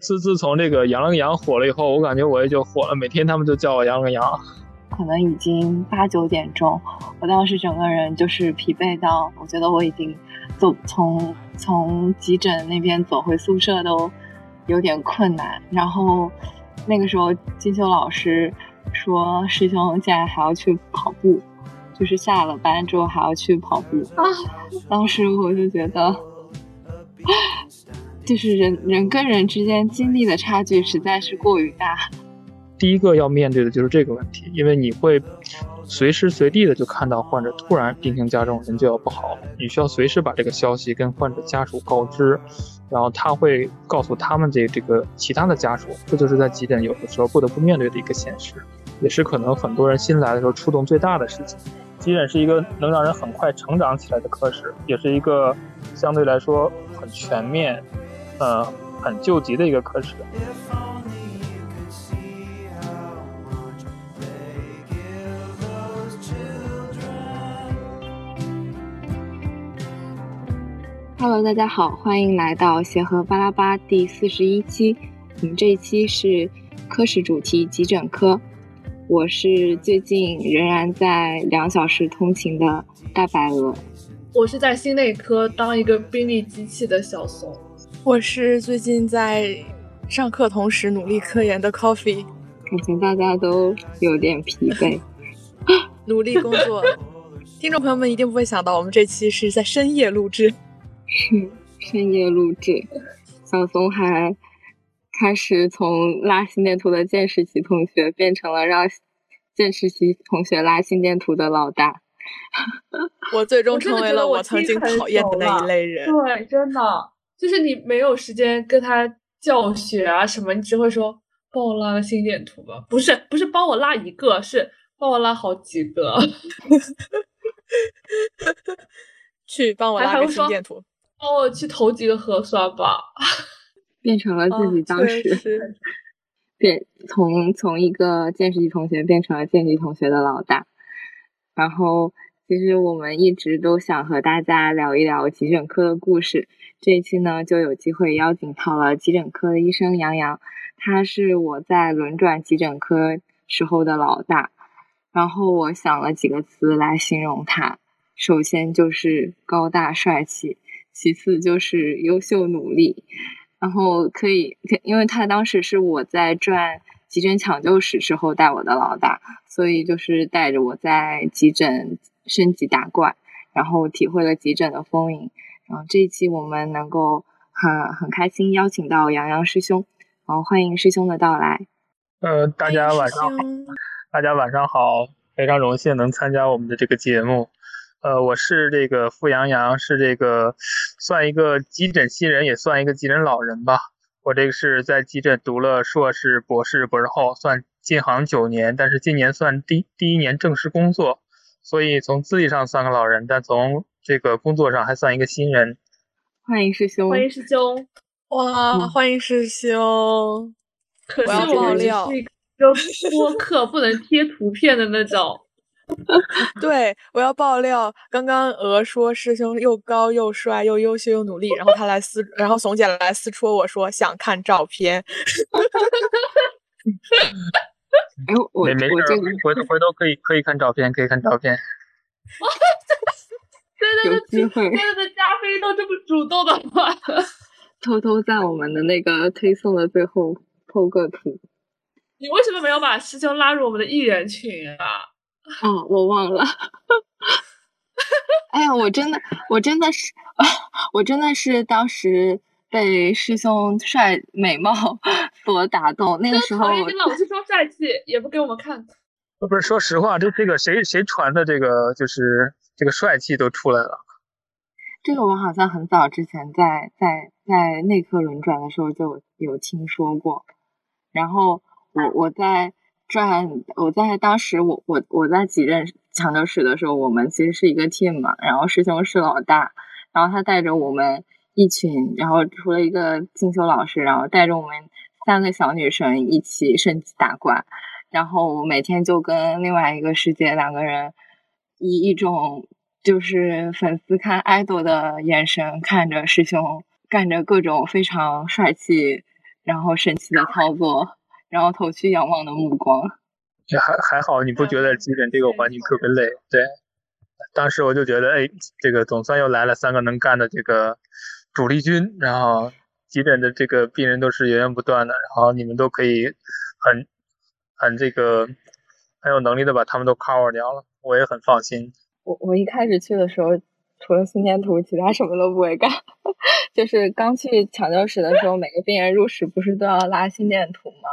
自自从这个杨了个羊火了以后，我感觉我也就火了，每天他们就叫我杨了个羊。可能已经八九点钟，我当时整个人就是疲惫到，我觉得我已经走从从急诊那边走回宿舍都有点困难。然后那个时候金秋老师说师兄竟然还要去跑步，就是下了班之后还要去跑步啊！当时我就觉得。就是人人跟人之间经历的差距实在是过于大。第一个要面对的就是这个问题，因为你会随时随地的就看到患者突然病情加重，人就要不好了，你需要随时把这个消息跟患者家属告知，然后他会告诉他们这这个其他的家属，这就是在急诊有的时候不得不面对的一个现实，也是可能很多人新来的时候触动最大的事情。急诊是一个能让人很快成长起来的科室，也是一个相对来说很全面。呃，很救急的一个科室。Hello，大家好，欢迎来到协和巴拉巴第四十一期。我们这一期是科室主题急诊科。我是最近仍然在两小时通勤的大白鹅。我是在心内科当一个病历机器的小松。我是最近在上课同时努力科研的 Coffee，感觉大家都有点疲惫，努力工作。听众朋友们一定不会想到，我们这期是在深夜录制，是 深夜录制。小松还开始从拉心电图的见识系同学，变成了让见识系同学拉心电图的老大。我最终成为了我曾经讨厌的那一类人。对，真的。就是你没有时间跟他教学啊什么，你只会说帮我拉个心电图吧，不是不是帮我拉一个，是帮我拉好几个，去帮我拉个心电图，帮我去投几个核酸吧，变成了自己当时 变从从一个见识系同学变成了见习同学的老大，然后其实我们一直都想和大家聊一聊急诊科的故事。这一期呢，就有机会邀请到了急诊科的医生杨洋，他是我在轮转急诊科时候的老大。然后我想了几个词来形容他，首先就是高大帅气，其次就是优秀努力。然后可以，因为他当时是我在转急诊抢救室时候带我的老大，所以就是带着我在急诊升级打怪，然后体会了急诊的丰盈。嗯，这一期我们能够很很开心邀请到杨洋师兄，然后欢迎师兄的到来。呃，大家晚上好，大家晚上好，非常荣幸能参加我们的这个节目。呃，我是这个付杨洋，是这个算一个急诊新人，也算一个急诊老人吧。我这个是在急诊读了硕士、博士、博士后，算进行九年，但是今年算第第一年正式工作，所以从资历上算个老人，但从这个工作上还算一个新人，欢迎师兄，欢迎师兄，哇，欢迎师兄！可是我们是一个播客，不能贴图片的那种。对，我要爆料，刚刚鹅说师兄又高又帅又优秀又努力，然后他来私，然后怂姐来私戳我说想看照片。哎，我没没事，回头回头可以可以看照片，可以看照片。对对对，对对对，加菲都这么主动的话，偷偷在我们的那个推送的最后偷个图。你为什么没有把师兄拉入我们的艺人群啊？哦，我忘了。哎呀，我真的，我真的是，我真的是当时被师兄帅美貌所打动。那个时候，老是说帅气，也不给我们看。不是，说实话，这这个谁谁传的这个就是。这个帅气都出来了，这个我好像很早之前在在在内科轮转的时候就有听说过。然后我我在转，我在当时我我我在几任抢救室的时候，我们其实是一个 team 嘛。然后师兄是老大，然后他带着我们一群，然后除了一个进修老师，然后带着我们三个小女生一起升级打怪。然后我每天就跟另外一个师姐两个人。以一种就是粉丝看爱豆的眼神看着师兄干着各种非常帅气然后神奇的操作，然后投去仰望的目光。还还好，你不觉得急诊这个环境特别累？对，当时我就觉得，哎，这个总算又来了三个能干的这个主力军，然后急诊的这个病人都是源源不断的，然后你们都可以很很这个很有能力的把他们都 cover 掉了，我也很放心。我我一开始去的时候，除了心电图，其他什么都不会干。就是刚去抢救室的时候，每个病人入室不是都要拉心电图吗？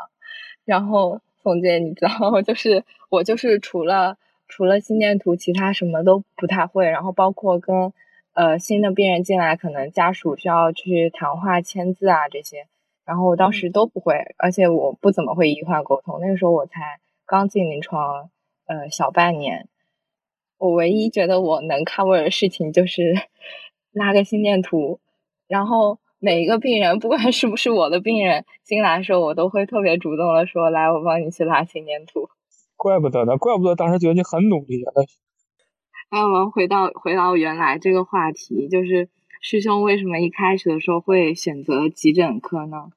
然后。冯姐，你知道吗，就是我就是除了除了心电图，其他什么都不太会。然后包括跟呃新的病人进来，可能家属需要去谈话、签字啊这些，然后我当时都不会。而且我不怎么会医患沟通，那个时候我才刚进临床，呃小半年。我唯一觉得我能 cover 的事情就是 拉个心电图，然后。每一个病人，不管是不是我的病人，进来的时候，我都会特别主动的说：“来，我帮你去拉心电图。”怪不得呢，怪不得当时觉得你很努力啊。那我们回到回到原来这个话题，就是师兄为什么一开始的时候会选择急诊科呢？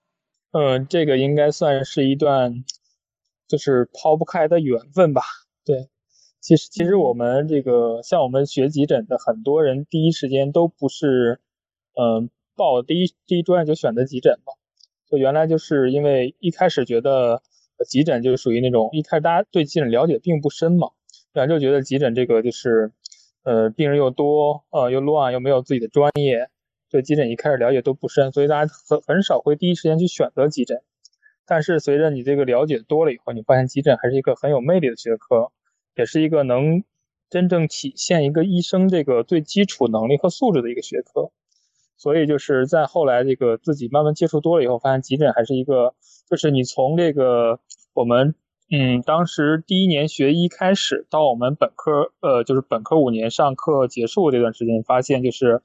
嗯，这个应该算是一段就是抛不开的缘分吧。对，其实其实我们这个像我们学急诊的很多人，第一时间都不是嗯。报第一第一专业就选择急诊嘛，就原来就是因为一开始觉得急诊就属于那种一开始大家对急诊了解并不深嘛，然后就觉得急诊这个就是呃病人又多呃又乱又没有自己的专业，对急诊一开始了解都不深，所以大家很很少会第一时间去选择急诊。但是随着你这个了解多了以后，你发现急诊还是一个很有魅力的学科，也是一个能真正体现一个医生这个最基础能力和素质的一个学科。所以就是在后来这个自己慢慢接触多了以后，发现急诊还是一个，就是你从这个我们嗯当时第一年学医开始，到我们本科呃就是本科五年上课结束这段时间，发现就是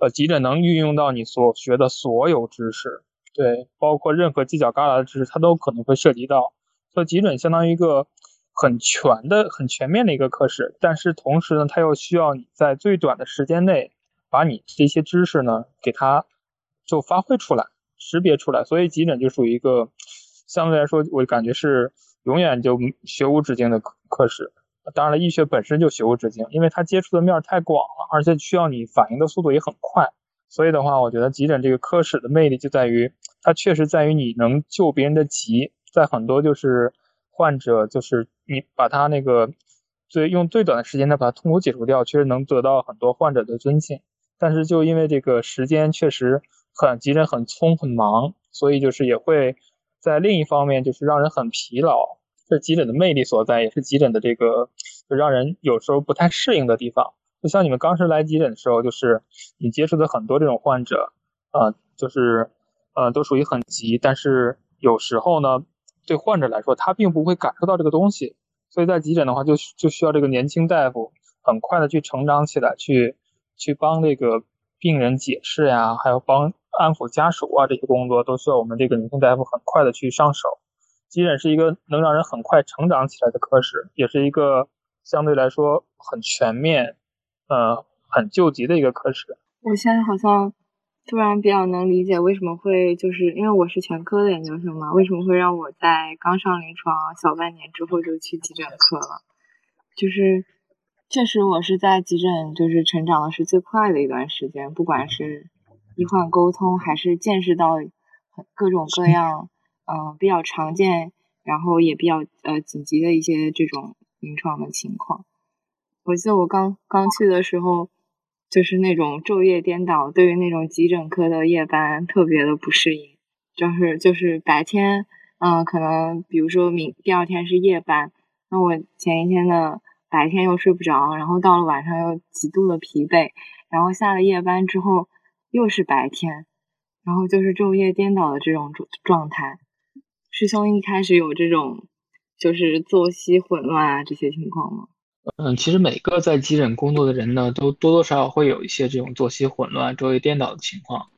呃急诊能运用到你所学的所有知识，对，包括任何犄角旮旯的知识，它都可能会涉及到。所以急诊相当于一个很全的、很全面的一个科室，但是同时呢，它又需要你在最短的时间内。把你这些知识呢，给它就发挥出来，识别出来，所以急诊就属于一个相对来说，我感觉是永远就学无止境的科科室。当然了，医学本身就学无止境，因为它接触的面太广了，而且需要你反应的速度也很快。所以的话，我觉得急诊这个科室的魅力就在于，它确实在于你能救别人的急，在很多就是患者就是你把他那个最用最短的时间内把他痛苦解除掉，确实能得到很多患者的尊敬。但是就因为这个时间确实很急诊很匆很忙，所以就是也会在另一方面就是让人很疲劳，是急诊的魅力所在，也是急诊的这个就让人有时候不太适应的地方。就像你们刚是来急诊的时候，就是你接触的很多这种患者，啊，就是呃都属于很急，但是有时候呢，对患者来说他并不会感受到这个东西，所以在急诊的话就就需要这个年轻大夫很快的去成长起来去。去帮这个病人解释呀，还有帮安抚家属啊，这些工作都需要我们这个年轻大夫很快的去上手。急诊是一个能让人很快成长起来的科室，也是一个相对来说很全面、呃很救急的一个科室。我现在好像突然比较能理解为什么会就是因为我是全科的研究生嘛，为什么会让我在刚上临床小半年之后就去急诊科了，就是。确实，我是在急诊，就是成长的是最快的一段时间。不管是医患沟通，还是见识到各种各样，嗯，比较常见，然后也比较呃紧急的一些这种临床的情况。我记得我刚刚去的时候，就是那种昼夜颠倒，对于那种急诊科的夜班特别的不适应。就是就是白天，嗯，可能比如说明第二天是夜班，那我前一天的。白天又睡不着，然后到了晚上又极度的疲惫，然后下了夜班之后又是白天，然后就是昼夜颠倒的这种状状态。师兄一开始有这种就是作息混乱啊这些情况吗？嗯，其实每个在急诊工作的人呢，都多多少少会有一些这种作息混乱、昼夜颠倒的情况。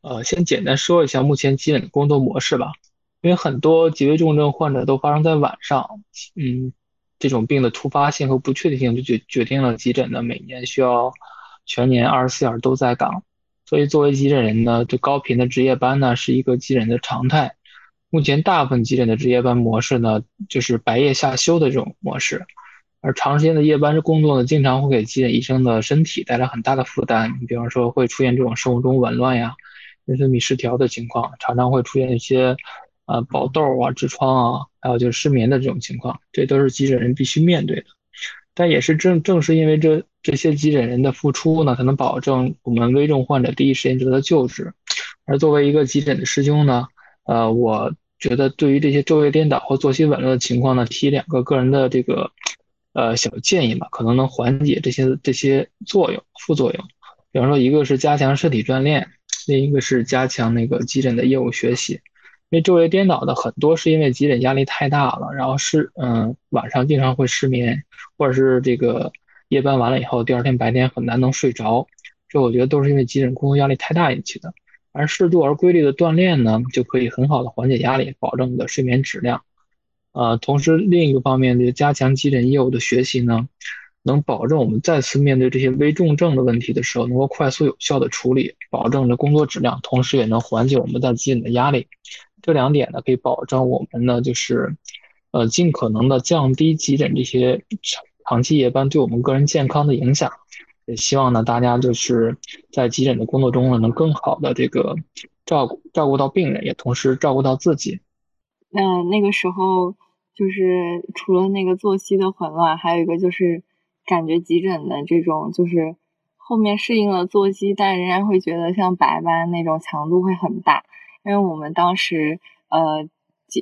呃，先简单说一下目前急诊的工作模式吧，因为很多急危重症患者都发生在晚上，嗯。这种病的突发性和不确定性就决决定了急诊呢每年需要全年二十四小时都在岗，所以作为急诊人呢，这高频的值夜班呢是一个急诊的常态。目前大部分急诊的值夜班模式呢，就是白夜下休的这种模式，而长时间的夜班工作呢，经常会给急诊医生的身体带来很大的负担。你比方说会出现这种生物钟紊乱呀、内分泌失调的情况，常常会出现一些呃爆痘啊、痔疮啊，还有就是失眠的这种情况，这都是急诊人必须面对的。但也是正正是因为这这些急诊人的付出呢，才能保证我们危重患者第一时间得到救治。而作为一个急诊的师兄呢，呃，我觉得对于这些昼夜颠倒或作息紊乱的情况呢，提两个个人的这个呃小建议吧，可能能缓解这些这些作用副作用。比方说，一个是加强身体锻炼，另一个是加强那个急诊的业务学习。因为昼夜颠倒的很多是因为急诊压力太大了，然后是嗯晚上经常会失眠，或者是这个夜班完了以后，第二天白天很难能睡着，这我觉得都是因为急诊工作压力太大引起的。而适度而规律的锻炼呢，就可以很好的缓解压力，保证你的睡眠质量。呃，同时另一个方面，就加强急诊业务的学习呢，能保证我们再次面对这些危重症的问题的时候，能够快速有效的处理，保证着工作质量，同时也能缓解我们在急诊的压力。这两点呢，可以保证我们呢，就是，呃，尽可能的降低急诊这些长长期夜班对我们个人健康的影响。也希望呢，大家就是在急诊的工作中呢，能更好的这个照顾照顾到病人，也同时照顾到自己。那那个时候，就是除了那个作息的混乱，还有一个就是感觉急诊的这种，就是后面适应了作息，但仍然会觉得像白班那种强度会很大。因为我们当时，呃，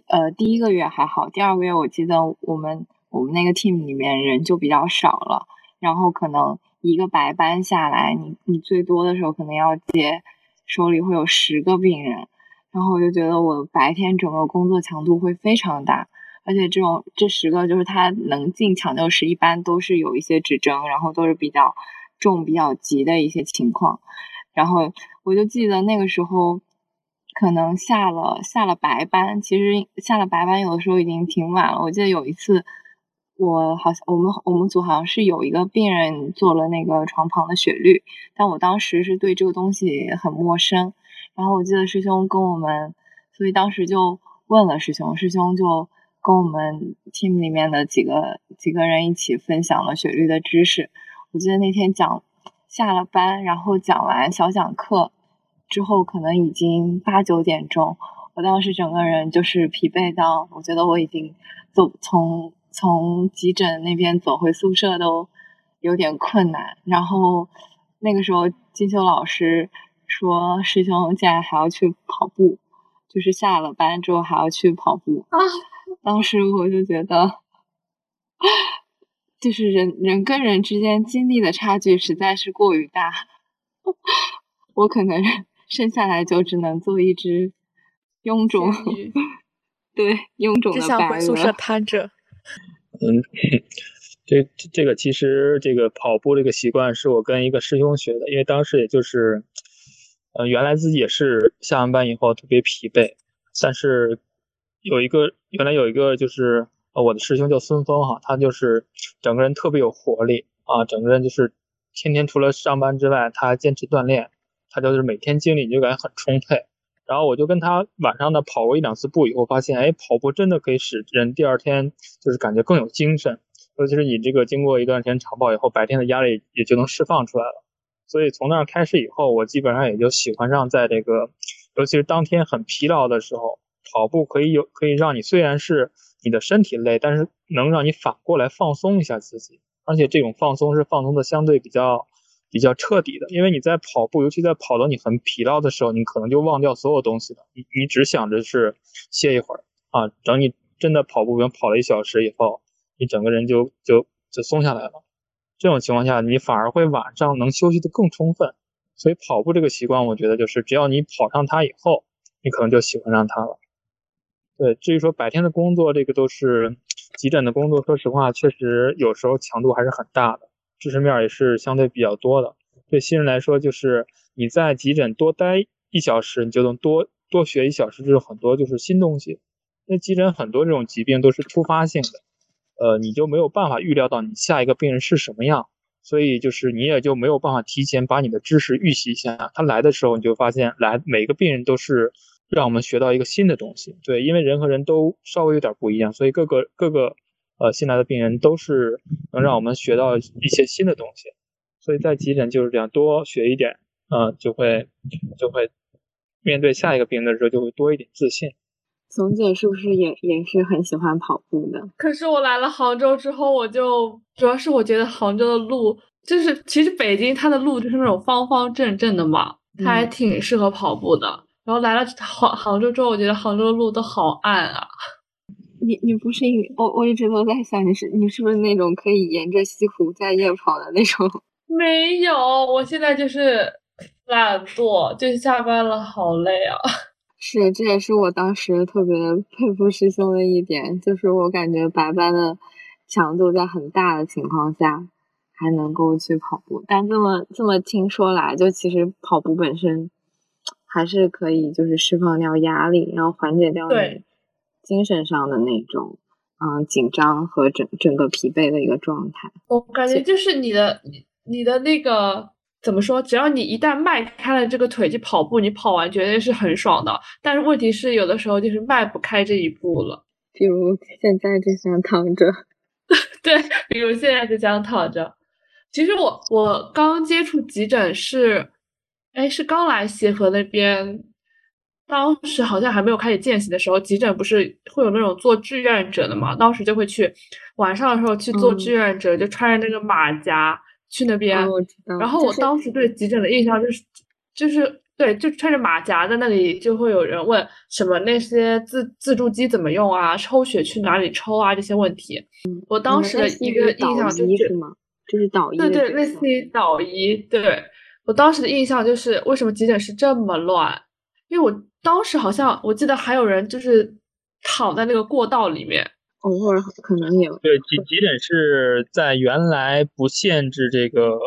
呃，第一个月还好，第二个月我记得我们我们那个 team 里面人就比较少了，然后可能一个白班下来，你你最多的时候可能要接手里会有十个病人，然后我就觉得我白天整个工作强度会非常大，而且这种这十个就是他能进抢救室，一般都是有一些指征，然后都是比较重、比较急的一些情况，然后我就记得那个时候。可能下了下了白班，其实下了白班有的时候已经挺晚了。我记得有一次，我好像我们我们组好像是有一个病人做了那个床旁的血滤，但我当时是对这个东西很陌生。然后我记得师兄跟我们，所以当时就问了师兄，师兄就跟我们 team 里面的几个几个人一起分享了雪绿的知识。我记得那天讲下了班，然后讲完小讲课。之后可能已经八九点钟，我当时整个人就是疲惫到，我觉得我已经走从从急诊那边走回宿舍都有点困难。然后那个时候金秋老师说师兄竟然还要去跑步，就是下了班之后还要去跑步啊！当时我就觉得，就是人人跟人之间经历的差距实在是过于大，我可能。生下来就只能做一只臃肿，对臃肿的白鹅。宿舍瘫着。嗯，这这个其实这个跑步这个习惯是我跟一个师兄学的，因为当时也就是，呃，原来自己也是下完班以后特别疲惫，但是有一个原来有一个就是呃我的师兄叫孙峰哈，他就是整个人特别有活力啊，整个人就是天天除了上班之外，他还坚持锻炼。他就是每天精力你就感觉很充沛，然后我就跟他晚上呢跑过一两次步以后，发现哎，跑步真的可以使人第二天就是感觉更有精神，尤其是你这个经过一段时间长跑以后，白天的压力也就能释放出来了。所以从那儿开始以后，我基本上也就喜欢上在这个，尤其是当天很疲劳的时候，跑步可以有可以让你虽然是你的身体累，但是能让你反过来放松一下自己，而且这种放松是放松的相对比较。比较彻底的，因为你在跑步，尤其在跑到你很疲劳的时候，你可能就忘掉所有东西了。你你只想着是歇一会儿啊，等你真的跑步，比如跑了一小时以后，你整个人就就就松下来了。这种情况下，你反而会晚上能休息的更充分。所以跑步这个习惯，我觉得就是只要你跑上它以后，你可能就喜欢上它了。对，至于说白天的工作，这个都是急诊的工作，说实话，确实有时候强度还是很大的。知识面也是相对比较多的，对新人来说，就是你在急诊多待一小时，你就能多多学一小时，就是很多就是新东西。那急诊很多这种疾病都是突发性的，呃，你就没有办法预料到你下一个病人是什么样，所以就是你也就没有办法提前把你的知识预习一下。他来的时候，你就发现来每个病人都是让我们学到一个新的东西。对，因为人和人都稍微有点不一样，所以各个各个呃新来的病人都是能让我们学到一些新的东西。所以在急诊就是这样，多学一点，嗯，就会就会面对下一个病人的时候就会多一点自信。总姐是不是也也是很喜欢跑步的？可是我来了杭州之后，我就主要是我觉得杭州的路就是，其实北京它的路就是那种方方正正的嘛，它还挺适合跑步的。然后来了杭杭州之后，我觉得杭州的路都好暗啊。你你不是我我一直都在想，你是你是不是那种可以沿着西湖在夜跑的那种？没有，我现在就是懒惰，就是下班了好累啊。是，这也是我当时特别佩服师兄的一点，就是我感觉白班的强度在很大的情况下还能够去跑步，但这么这么听说来，就其实跑步本身还是可以，就是释放掉压力，然后缓解掉你精神上的那种嗯紧张和整整个疲惫的一个状态。我感觉就是你的你你的那个。怎么说？只要你一旦迈开了这个腿去跑步，你跑完绝对是很爽的。但是问题是，有的时候就是迈不开这一步了。比如现在就想躺着，对，比如现在就想躺着。其实我我刚接触急诊是，哎，是刚来协和那边，当时好像还没有开始见习的时候，急诊不是会有那种做志愿者的嘛？当时就会去晚上的时候去做志愿者，就穿着那个马甲。去那边，然后我当时对急诊的印象就是，就是对，就穿着马甲在那里，就会有人问什么那些自自助机怎么用啊，抽血去哪里抽啊这些问题。我当时的一个印象就是，就是导医，对对，类似于导医。对我当时的印象就是，为什么急诊室这么乱？因为我当时好像我记得还有人就是躺在那个过道里面。偶尔可能有对急急诊室在原来不限制这个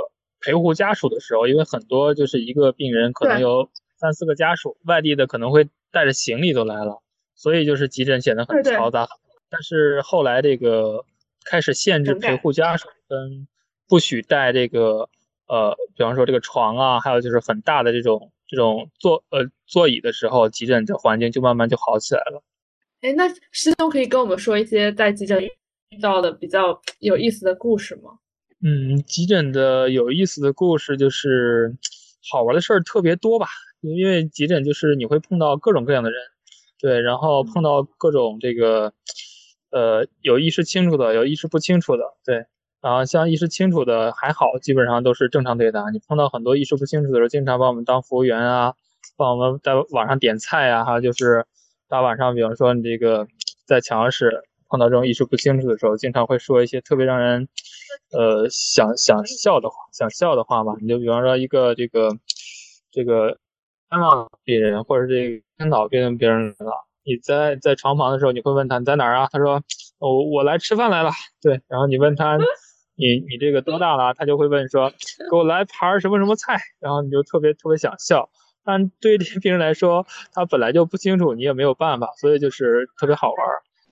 陪护家属的时候，因为很多就是一个病人可能有三四个家属，外地的可能会带着行李都来了，所以就是急诊显得很嘈杂。但是后来这个开始限制陪护家属跟不许带这个呃，比方说这个床啊，还有就是很大的这种这种座呃座椅的时候，急诊的环境就慢慢就好起来了。哎，那师兄可以跟我们说一些在急诊遇到的比较有意思的故事吗？嗯，急诊的有意思的故事就是好玩的事儿特别多吧，因为急诊就是你会碰到各种各样的人，对，然后碰到各种这个呃有意识清楚的，有意识不清楚的，对，然后像意识清楚的还好，基本上都是正常对答。你碰到很多意识不清楚的时候，经常把我们当服务员啊，帮我们在网上点菜啊，还有就是。大晚上，比方说你这个在抢药室碰到这种意识不清楚的时候，经常会说一些特别让人呃想想笑的话，想笑的话嘛。你就比方说一个这个这个健忘病人，或者这个晕倒病病人了，你在在床旁的时候，你会问他你在哪儿啊？他说我我来吃饭来了。对，然后你问他你你这个多大了？他就会问说给我来盘什么什么菜，然后你就特别特别想笑。但对这些病人来说，他本来就不清楚，你也没有办法，所以就是特别好玩。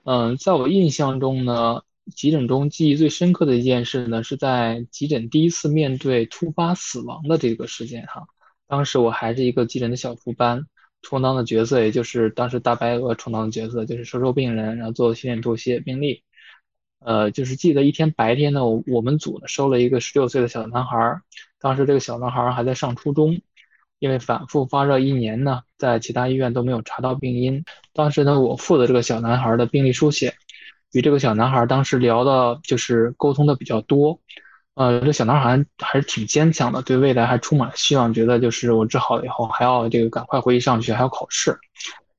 嗯，在我印象中呢，急诊中记忆最深刻的一件事呢，是在急诊第一次面对突发死亡的这个事件哈。当时我还是一个急诊的小副班，充当的角色也就是当时大白鹅充当的角色，就是收收病人，然后做心电图、写病历。呃，就是记得一天白天呢，我我们组呢收了一个十六岁的小男孩，当时这个小男孩还在上初中。因为反复发热一年呢，在其他医院都没有查到病因。当时呢，我负责这个小男孩的病历书写，与这个小男孩当时聊的就是沟通的比较多。呃，这小男孩还是挺坚强的，对未来还充满了希望，觉得就是我治好了以后还要这个赶快回去上学，还要考试。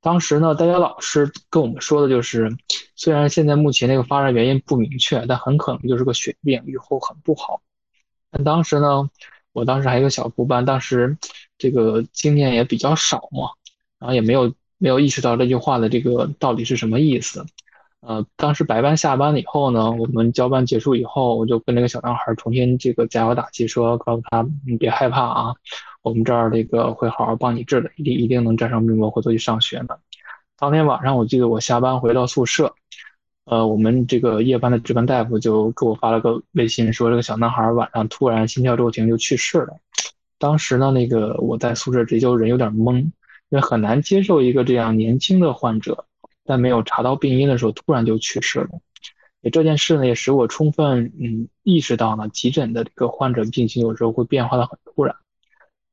当时呢，大家老师跟我们说的就是，虽然现在目前那个发热原因不明确，但很可能就是个血病，以后很不好。但当时呢，我当时还有个小副班，当时。这个经验也比较少嘛，然后也没有没有意识到这句话的这个到底是什么意思。呃，当时白班下班了以后呢，我们交班结束以后，我就跟那个小男孩重新这个加油打气，说告诉他你别害怕啊，我们这儿这个会好好帮你治的，一定一定能战胜病魔，回头去上学的。当天晚上我记得我下班回到宿舍，呃，我们这个夜班的值班大夫就给我发了个微信，说这个小男孩晚上突然心跳骤停就去世了。当时呢，那个我在宿舍直接就人有点懵，也很难接受一个这样年轻的患者，在没有查到病因的时候突然就去世了。也这件事呢，也使我充分嗯意识到呢，急诊的这个患者病情有时候会变化的很突然，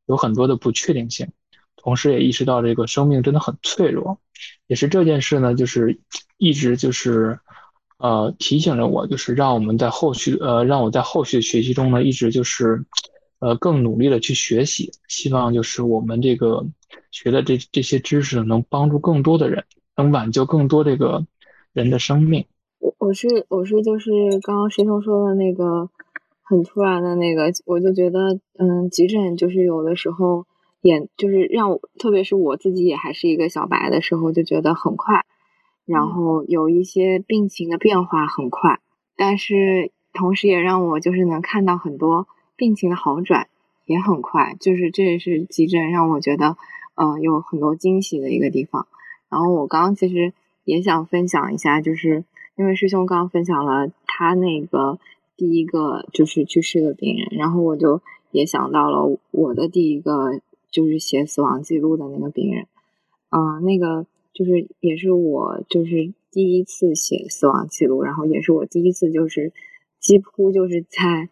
有很多的不确定性。同时也意识到这个生命真的很脆弱。也是这件事呢，就是一直就是呃提醒着我，就是让我们在后续呃让我在后续学习中呢，一直就是呃更努力的去学习，希望就是我们这个。学的这这些知识能帮助更多的人，能挽救更多这个人的生命。我我是我是就是刚刚师兄说的那个很突然的那个，我就觉得嗯，急诊就是有的时候也就是让我，特别是我自己也还是一个小白的时候，就觉得很快，然后有一些病情的变化很快，但是同时也让我就是能看到很多病情的好转也很快，就是这也是急诊让我觉得。嗯，有很多惊喜的一个地方。然后我刚刚其实也想分享一下，就是因为师兄刚刚分享了他那个第一个就是去世的病人，然后我就也想到了我的第一个就是写死亡记录的那个病人。嗯，那个就是也是我就是第一次写死亡记录，然后也是我第一次就是几乎就是在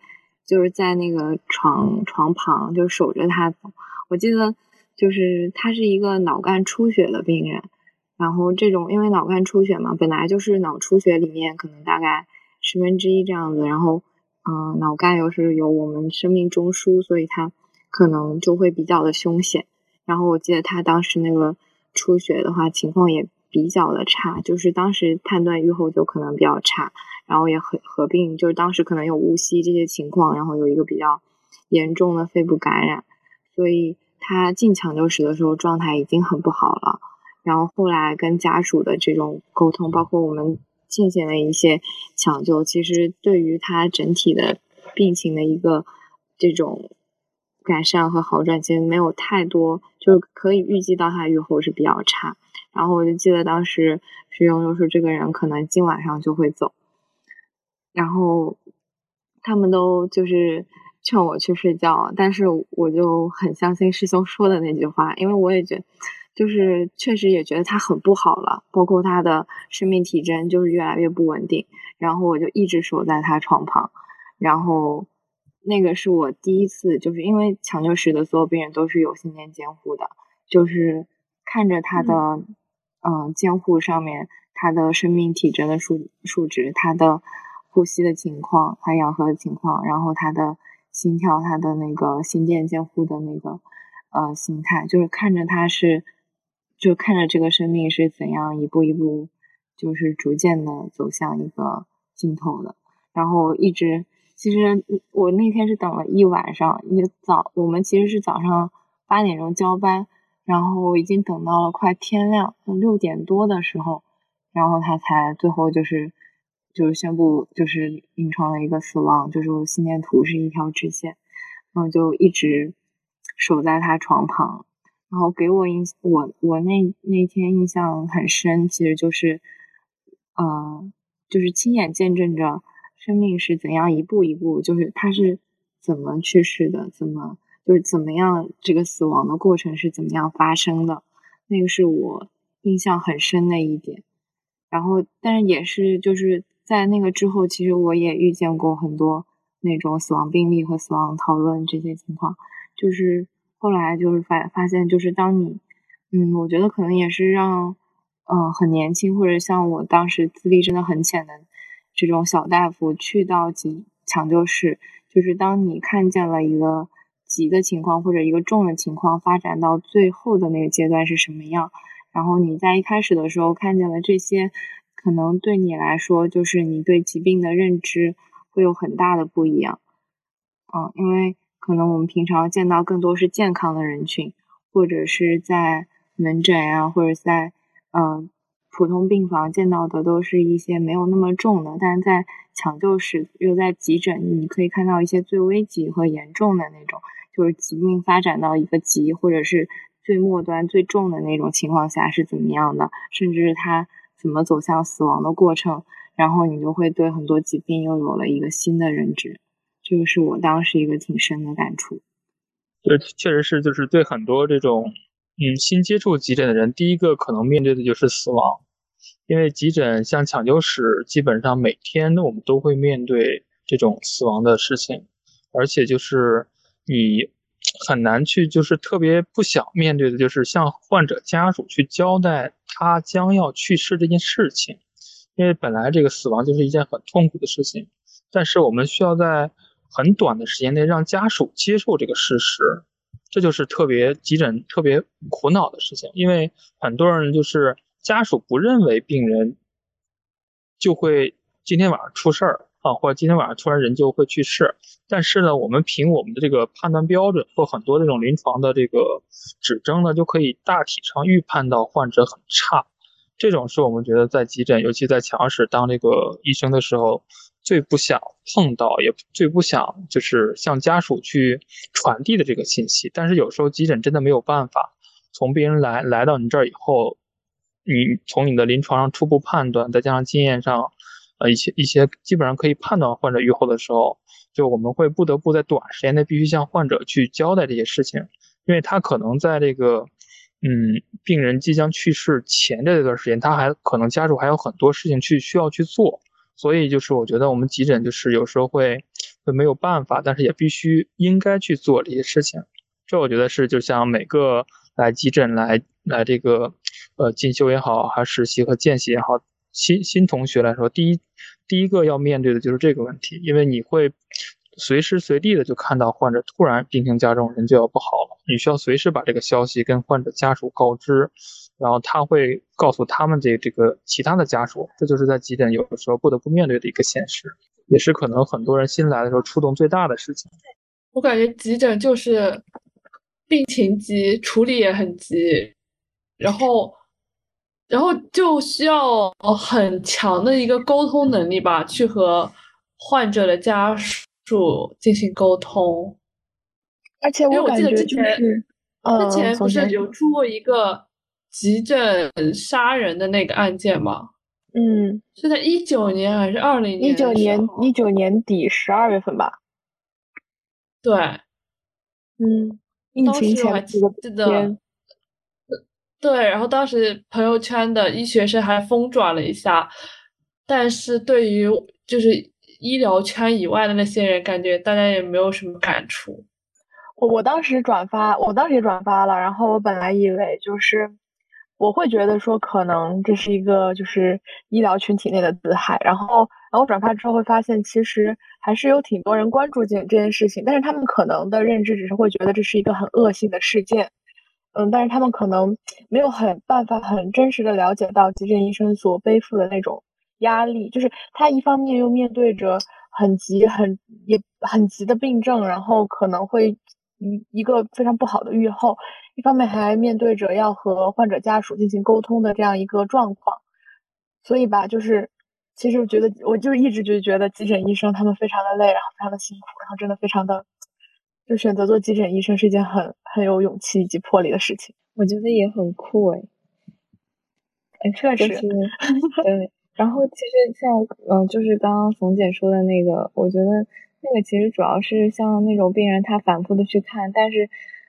就是在那个床床旁就守着他。我记得。就是他是一个脑干出血的病人，然后这种因为脑干出血嘛，本来就是脑出血里面可能大概十分之一这样子，然后嗯，脑干又是有我们生命中枢，所以他可能就会比较的凶险。然后我记得他当时那个出血的话，情况也比较的差，就是当时判断预后就可能比较差，然后也合合并，就是当时可能有呼吸这些情况，然后有一个比较严重的肺部感染，所以。他进抢救室的时候状态已经很不好了，然后后来跟家属的这种沟通，包括我们进行了一些抢救，其实对于他整体的病情的一个这种改善和好转，其实没有太多，就是可以预计到他预后是比较差。然后我就记得当时师兄就说这个人可能今晚上就会走，然后他们都就是。劝我去睡觉，但是我就很相信师兄说的那句话，因为我也觉得，就是确实也觉得他很不好了，包括他的生命体征就是越来越不稳定，然后我就一直守在他床旁，然后那个是我第一次，就是因为抢救室的所有病人都是有心电监护的，就是看着他的嗯监护上面他的生命体征的数数值，他的呼吸的情况，他氧合的情况，然后他的。心跳，他的那个心电监护的那个呃心态，就是看着他是，就看着这个生命是怎样一步一步，就是逐渐的走向一个尽头的。然后一直，其实我那天是等了一晚上，一早我们其实是早上八点钟交班，然后已经等到了快天亮，六点多的时候，然后他才最后就是。就是宣布，就是临床的一个死亡，就是心电图是一条直线，然后就一直守在他床旁，然后给我印我我那那天印象很深，其实就是，呃，就是亲眼见证着生命是怎样一步一步，就是他是怎么去世的，怎么就是怎么样这个死亡的过程是怎么样发生的，那个是我印象很深的一点，然后但是也是就是。在那个之后，其实我也遇见过很多那种死亡病例和死亡讨论这些情况。就是后来就是发发现，就是当你，嗯，我觉得可能也是让，嗯，很年轻或者像我当时资历真的很浅的这种小大夫去到急抢救室，就是当你看见了一个急的情况或者一个重的情况发展到最后的那个阶段是什么样，然后你在一开始的时候看见了这些。可能对你来说，就是你对疾病的认知会有很大的不一样，嗯，因为可能我们平常见到更多是健康的人群，或者是在门诊啊，或者在嗯普通病房见到的都是一些没有那么重的，但是在抢救室又在急诊，你可以看到一些最危急和严重的那种，就是疾病发展到一个急或者是最末端最重的那种情况下是怎么样的，甚至是他。怎么走向死亡的过程，然后你就会对很多疾病又有了一个新的认知，这个是我当时一个挺深的感触。对，确实是，就是对很多这种嗯，新接触急诊的人，第一个可能面对的就是死亡，因为急诊像抢救室，基本上每天我们都会面对这种死亡的事情，而且就是你很难去，就是特别不想面对的，就是向患者家属去交代他将要去世这件事情，因为本来这个死亡就是一件很痛苦的事情，但是我们需要在很短的时间内让家属接受这个事实。这就是特别急诊特别苦恼的事情，因为很多人就是家属不认为病人就会今天晚上出事儿啊，或者今天晚上突然人就会去世。但是呢，我们凭我们的这个判断标准或很多这种临床的这个指征呢，就可以大体上预判到患者很差。这种是我们觉得在急诊，尤其在抢救室当这个医生的时候。最不想碰到，也最不想就是向家属去传递的这个信息。但是有时候急诊真的没有办法，从病人来来到你这儿以后，你从你的临床上初步判断，再加上经验上，呃一些一些基本上可以判断患者预后的时候，就我们会不得不在短时间内必须向患者去交代这些事情，因为他可能在这个嗯病人即将去世前的这段时间，他还可能家属还有很多事情去需要去做。所以就是我觉得我们急诊就是有时候会会没有办法，但是也必须应该去做这些事情。这我觉得是就像每个来急诊来来这个呃进修也好，还实习和见习也好，新新同学来说，第一第一个要面对的就是这个问题，因为你会随时随地的就看到患者突然病情加重，人就要不好了，你需要随时把这个消息跟患者家属告知。然后他会告诉他们这这个其他的家属，这就是在急诊有的时候不得不面对的一个现实，也是可能很多人新来的时候触动最大的事情。我感觉急诊就是病情急，处理也很急，然后然后就需要很强的一个沟通能力吧，去和患者的家属进行沟通。而且我记得之前之前不是有出过一个。急诊杀人的那个案件吗？嗯，是在一九年还是二零年？一九年一九年底十二月份吧。对，嗯，疫情前记得。对，然后当时朋友圈的医学生还疯转了一下，但是对于就是医疗圈以外的那些人，感觉大家也没有什么感触。我我当时转发，我当时也转发了，然后我本来以为就是。我会觉得说，可能这是一个就是医疗群体内的自害，然后，然后转发之后会发现，其实还是有挺多人关注这这件事情，但是他们可能的认知只是会觉得这是一个很恶性的事件，嗯，但是他们可能没有很办法很真实的了解到急诊医生所背负的那种压力，就是他一方面又面对着很急很也很急的病症，然后可能会一一个非常不好的预后。一方面还面对着要和患者家属进行沟通的这样一个状况，所以吧，就是其实我觉得，我就一直就觉得急诊医生他们非常的累，然后非常的辛苦，然后真的非常的，就选择做急诊医生是一件很很有勇气以及魄力的事情。我觉得也很酷哎，哎，确实，对。然后其实像嗯，就是刚刚冯姐说的那个，我觉得那个其实主要是像那种病人他反复的去看，但是。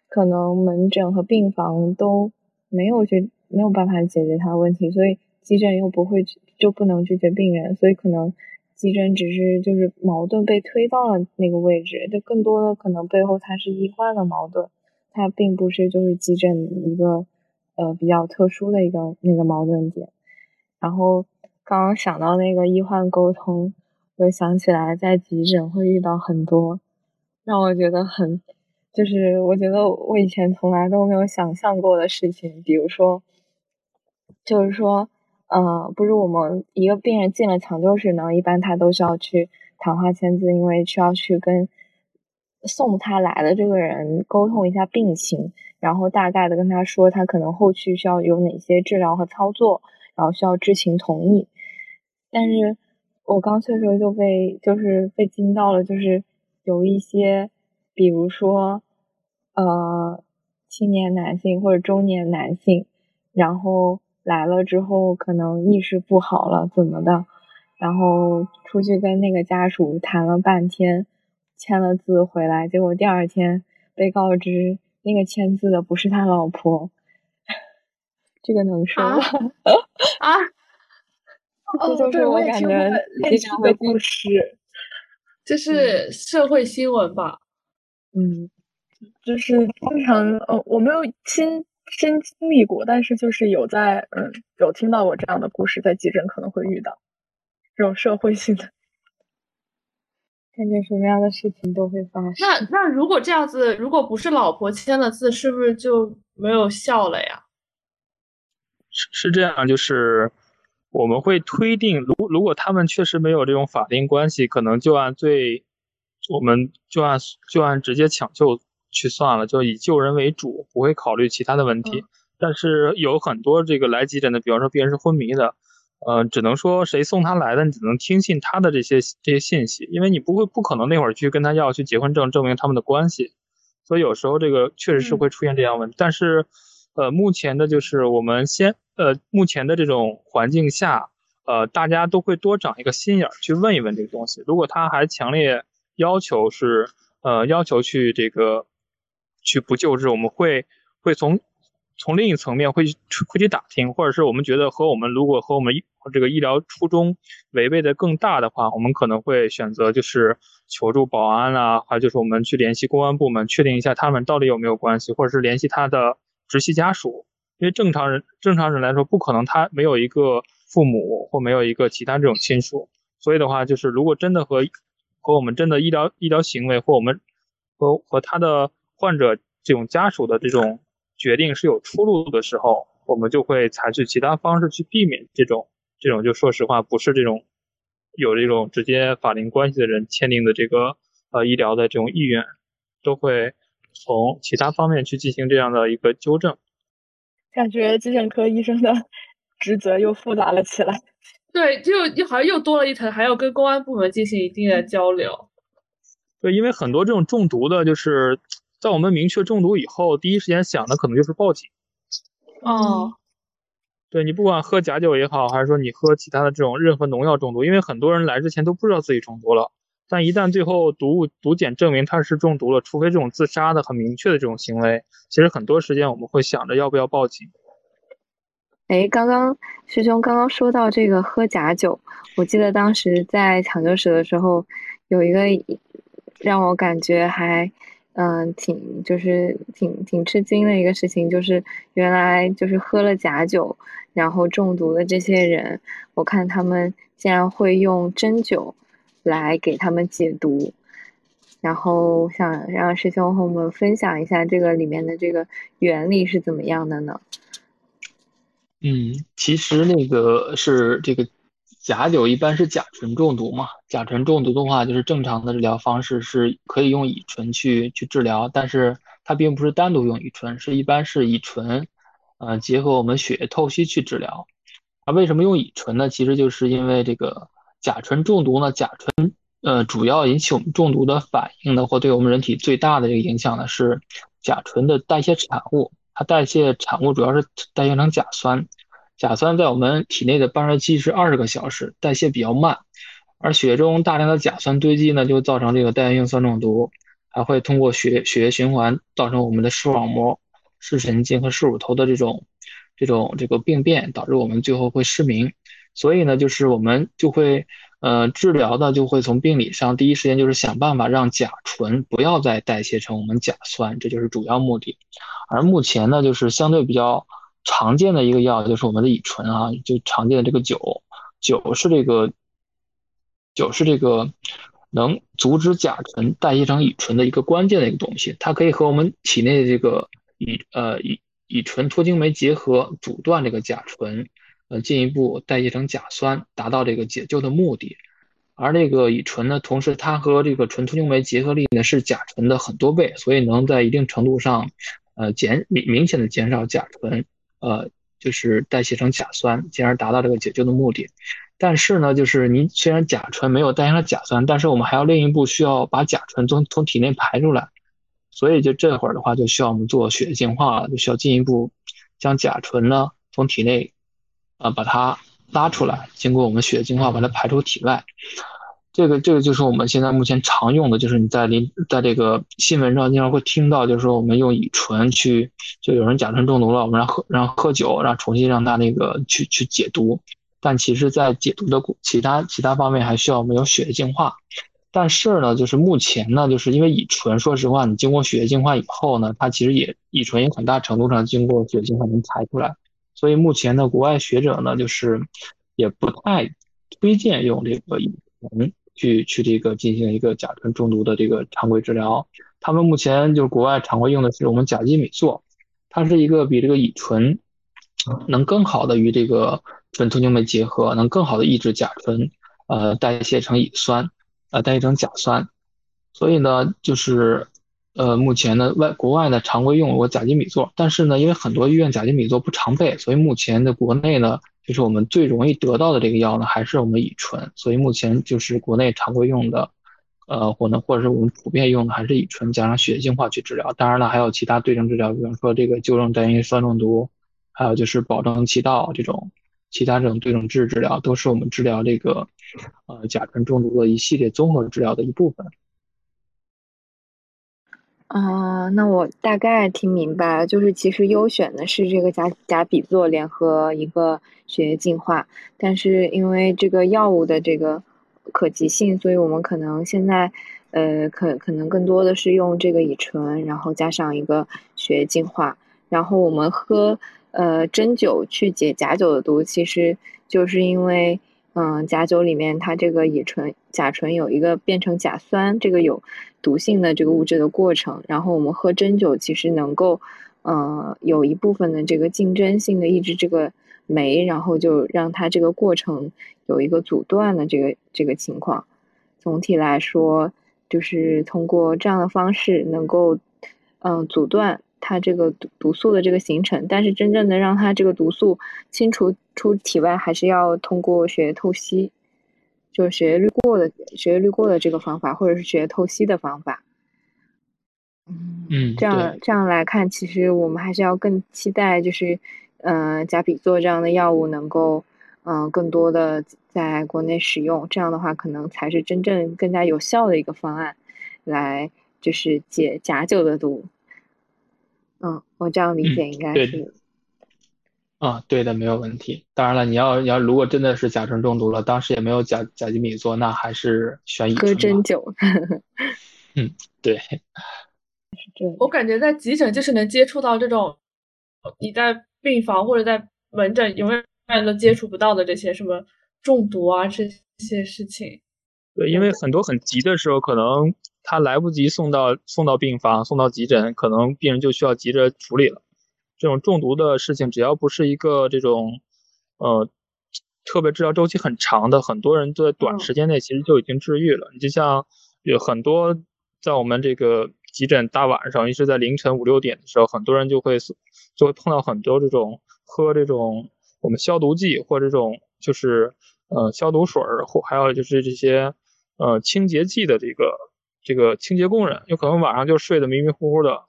可能门诊和病房都没有去没有办法解决他的问题，所以急诊又不会就不能拒绝病人，所以可能急诊只是就是矛盾被推到了那个位置，就更多的可能背后它是医患的矛盾，它并不是就是急诊一个呃比较特殊的一个那个矛盾点。然后刚刚想到那个医患沟通，我想起来在急诊会遇到很多让我觉得很。就是我觉得我以前从来都没有想象过的事情，比如说，就是说，呃，不是我们一个病人进了抢救室呢，一般他都需要去谈话签字，因为需要去跟送他来的这个人沟通一下病情，然后大概的跟他说他可能后续需要有哪些治疗和操作，然后需要知情同意。但是我刚去的时候就被就是被惊到了，就是有一些。比如说，呃，青年男性或者中年男性，然后来了之后可能意识不好了，怎么的，然后出去跟那个家属谈了半天，签了字回来，结果第二天被告知那个签字的不是他老婆，这个能说吗？啊？哦，对，我也听过类似的故事，就是社会新闻吧？嗯，就是经常，呃，我没有亲身经历过，但是就是有在，嗯，有听到过这样的故事，在急诊可能会遇到这种社会性的，感觉什么样的事情都会发生。那那如果这样子，如果不是老婆签的字，是不是就没有效了呀？是是这样，就是我们会推定，如如果他们确实没有这种法定关系，可能就按最，我们就按就按直接抢救去算了，就以救人为主，不会考虑其他的问题。但是有很多这个来急诊的，比方说病人是昏迷的，呃，只能说谁送他来的，你只能听信他的这些这些信息，因为你不会不可能那会儿去跟他要去结婚证证明他们的关系，所以有时候这个确实是会出现这样问题。但是，呃，目前的就是我们先。呃，目前的这种环境下，呃，大家都会多长一个心眼儿去问一问这个东西。如果他还强烈要求是，呃，要求去这个去不救治，我们会会从从另一层面会去会去打听，或者是我们觉得和我们如果和我们这个医疗初衷违背的更大的话，我们可能会选择就是求助保安啊，还有就是我们去联系公安部门，确定一下他们到底有没有关系，或者是联系他的直系家属。因为正常人正常人来说，不可能他没有一个父母或没有一个其他这种亲属，所以的话，就是如果真的和和我们真的医疗医疗行为或我们和和他的患者这种家属的这种决定是有出入的时候，我们就会采取其他方式去避免这种这种就说实话不是这种有这种直接法定关系的人签订的这个呃医疗的这种意愿，都会从其他方面去进行这样的一个纠正。感觉急诊科医生的 职责又复杂了起来。对，就又好像又多了一层，还要跟公安部门进行一定的交流。对，因为很多这种中毒的，就是在我们明确中毒以后，第一时间想的可能就是报警。哦。对你不管喝假酒也好，还是说你喝其他的这种任何农药中毒，因为很多人来之前都不知道自己中毒了，但一旦最后毒物毒检证明他是中毒了，除非这种自杀的很明确的这种行为。其实很多时间我们会想着要不要报警。哎，刚刚师兄刚刚说到这个喝假酒，我记得当时在抢救室的时候，有一个让我感觉还嗯挺就是挺挺吃惊的一个事情，就是原来就是喝了假酒然后中毒的这些人，我看他们竟然会用针灸来给他们解毒。然后想让师兄和我们分享一下这个里面的这个原理是怎么样的呢？嗯，其实那个是这个假酒一般是甲醇中毒嘛，甲醇中毒的话，就是正常的治疗方式是可以用乙醇去去治疗，但是它并不是单独用乙醇，是一般是乙醇，呃，结合我们血液透析去治疗。啊，为什么用乙醇呢？其实就是因为这个甲醇中毒呢，甲醇。呃，主要引起我们中毒的反应呢，或对我们人体最大的这个影响呢，是甲醇的代谢产物。它代谢产物主要是代谢成甲酸，甲酸在我们体内的半衰期是二十个小时，代谢比较慢。而血液中大量的甲酸堆积呢，就造成这个代谢性酸中毒，还会通过血血液循环造成我们的视网膜、视神经和视乳头的这种这种这个病变，导致我们最后会失明。所以呢，就是我们就会。呃，治疗的就会从病理上第一时间就是想办法让甲醇不要再代谢成我们甲酸，这就是主要目的。而目前呢，就是相对比较常见的一个药就是我们的乙醇啊，就常见的这个酒，酒是这个酒是这个能阻止甲醇代谢成乙醇的一个关键的一个东西，它可以和我们体内的这个乙呃乙乙醇脱氢酶结合，阻断这个甲醇。呃，进一步代谢成甲酸，达到这个解救的目的。而这个乙醇呢，同时它和这个醇脱氢酶结合力呢是甲醇的很多倍，所以能在一定程度上，呃减明明显的减少甲醇，呃就是代谢成甲酸，进而达到这个解救的目的。但是呢，就是您虽然甲醇没有代谢成甲酸，但是我们还要另一步需要把甲醇从从体内排出来，所以就这会儿的话，就需要我们做血液净化了，就需要进一步将甲醇呢从体内。啊，把它拉出来，经过我们血液净化，把它排出体外。这个这个就是我们现在目前常用的，就是你在临在这个新闻上经常会听到，就是说我们用乙醇去，就有人甲醇中毒了，我们让喝让喝酒，让重新让他那个去去解毒。但其实，在解毒的其他其他方面，还需要我们有血液净化。但是呢，就是目前呢，就是因为乙醇，说实话，你经过血液净化以后呢，它其实也乙醇也很大程度上经过血液净化能排出来。所以目前的国外学者呢，就是也不太推荐用这个乙醇。去去这个进行一个甲醇中毒的这个常规治疗，他们目前就是国外常规用的是我们甲基米唑，它是一个比这个乙醇能更好的与这个醇脱氢酶结合，能更好的抑制甲醇呃代谢成乙酸，呃代谢成甲酸，所以呢就是呃目前呢外国外呢常规用我甲基米唑，但是呢因为很多医院甲基米唑不常备，所以目前的国内呢。就是我们最容易得到的这个药呢，还是我们乙醇，所以目前就是国内常规用的，呃，或呢或者是我们普遍用的还是乙醇加上血液净化去治疗。当然了，还有其他对症治疗，比方说这个纠正单一酸中毒，还有就是保证气道这种其他这种对症治治疗，都是我们治疗这个呃甲醇中毒的一系列综合治疗的一部分。啊，那我大概听明白了，就是其实优选的是这个甲甲比唑联合一个血液净化，但是因为这个药物的这个可及性，所以我们可能现在呃可可能更多的是用这个乙醇，然后加上一个血液净化，然后我们喝呃针灸去解甲酒的毒，其实就是因为。嗯，甲酒里面它这个乙醇、甲醇有一个变成甲酸，这个有毒性的这个物质的过程。然后我们喝真酒，其实能够，呃，有一部分的这个竞争性的抑制这个酶，然后就让它这个过程有一个阻断的这个这个情况。总体来说，就是通过这样的方式能够，嗯，阻断。它这个毒毒素的这个形成，但是真正的让它这个毒素清除出体外，还是要通过血液透析，就是血液滤过的血液滤过的这个方法，或者是血液透析的方法。嗯，这样这样来看，其实我们还是要更期待，就是嗯，甲比唑这样的药物能够嗯更多的在国内使用，这样的话可能才是真正更加有效的一个方案，来就是解假酒的毒。嗯，我这样理解应该是，啊，对的，没有问题。当然了，你要你要如果真的是甲醇中毒了，当时也没有甲甲基米唑，那还是选乙醇。喝针灸。嗯，对。是这我感觉在急诊就是能接触到这种你在病房或者在门诊永远都接触不到的这些什么中毒啊这些事情。对，因为很多很急的时候可能。他来不及送到送到病房，送到急诊，可能病人就需要急着处理了。这种中毒的事情，只要不是一个这种，呃，特别治疗周期很长的，很多人都在短时间内其实就已经治愈了。你就像有很多在我们这个急诊大晚上，一直在凌晨五六点的时候，很多人就会就会碰到很多这种喝这种我们消毒剂或这种就是呃消毒水儿，或还有就是这些呃清洁剂的这个。这个清洁工人有可能晚上就睡得迷迷糊糊的，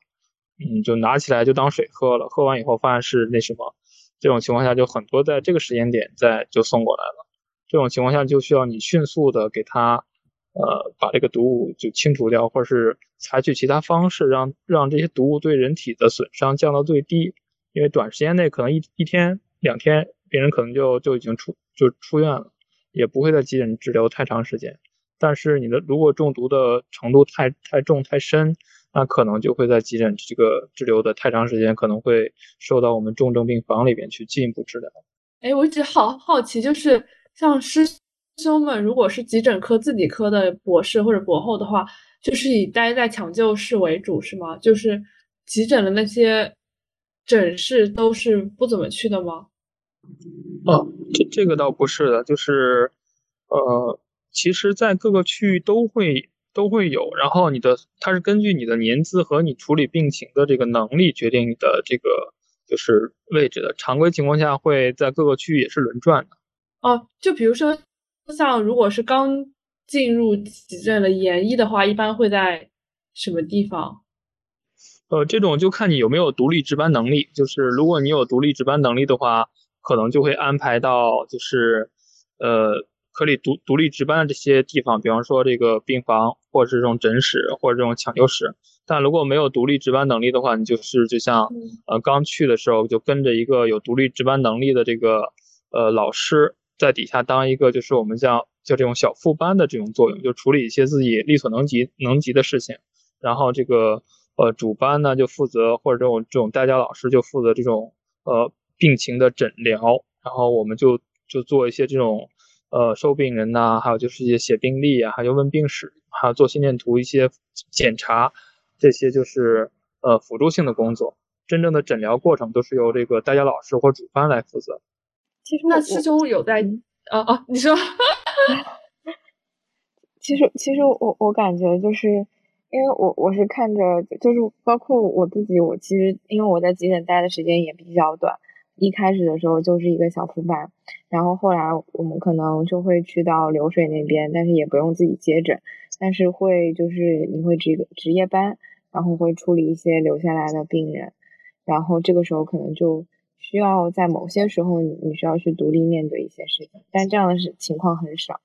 嗯，就拿起来就当水喝了，喝完以后发现是那什么，这种情况下就很多在这个时间点在就送过来了，这种情况下就需要你迅速的给他，呃，把这个毒物就清除掉，或者是采取其他方式让让这些毒物对人体的损伤降到最低，因为短时间内可能一一天两天病人可能就就已经出就出院了，也不会在急诊滞留太长时间。但是你的如果中毒的程度太太重太深，那可能就会在急诊这个滞留的太长时间，可能会受到我们重症病房里边去进一步治疗。哎，我一直好好奇，就是像师兄们，如果是急诊科自己科的博士或者博后的话，就是以待在抢救室为主是吗？就是急诊的那些诊室都是不怎么去的吗？哦，这这个倒不是的，就是呃。其实，在各个区域都会都会有，然后你的它是根据你的年资和你处理病情的这个能力决定你的这个就是位置的。常规情况下会在各个区域也是轮转的。哦，就比如说像如果是刚进入急诊的研一的话，一般会在什么地方？呃，这种就看你有没有独立值班能力。就是如果你有独立值班能力的话，可能就会安排到就是呃。可以独独立值班的这些地方，比方说这个病房，或者是这种诊室，或者这种抢救室。但如果没有独立值班能力的话，你就是就像呃刚去的时候就跟着一个有独立值班能力的这个呃老师在底下当一个就是我们叫叫这种小副班的这种作用，就处理一些自己力所能及能及的事情。然后这个呃主班呢就负责或者这种这种代教老师就负责这种呃病情的诊疗，然后我们就就做一些这种呃收病人呐，还有就是一些写病历啊，还有问病史，还有做心电图一些检查。这些就是呃辅助性的工作，真正的诊疗过程都是由这个代教老师或主班来负责。其实那师兄有在啊啊，你说，其实其实我我感觉就是，因为我我是看着就是包括我自己，我其实因为我在急诊待的时间也比较短，一开始的时候就是一个小副班，然后后来我们可能就会去到流水那边，但是也不用自己接诊。但是会就是你会值值夜班，然后会处理一些留下来的病人，然后这个时候可能就需要在某些时候你你需要去独立面对一些事情，但这样的事情况很少。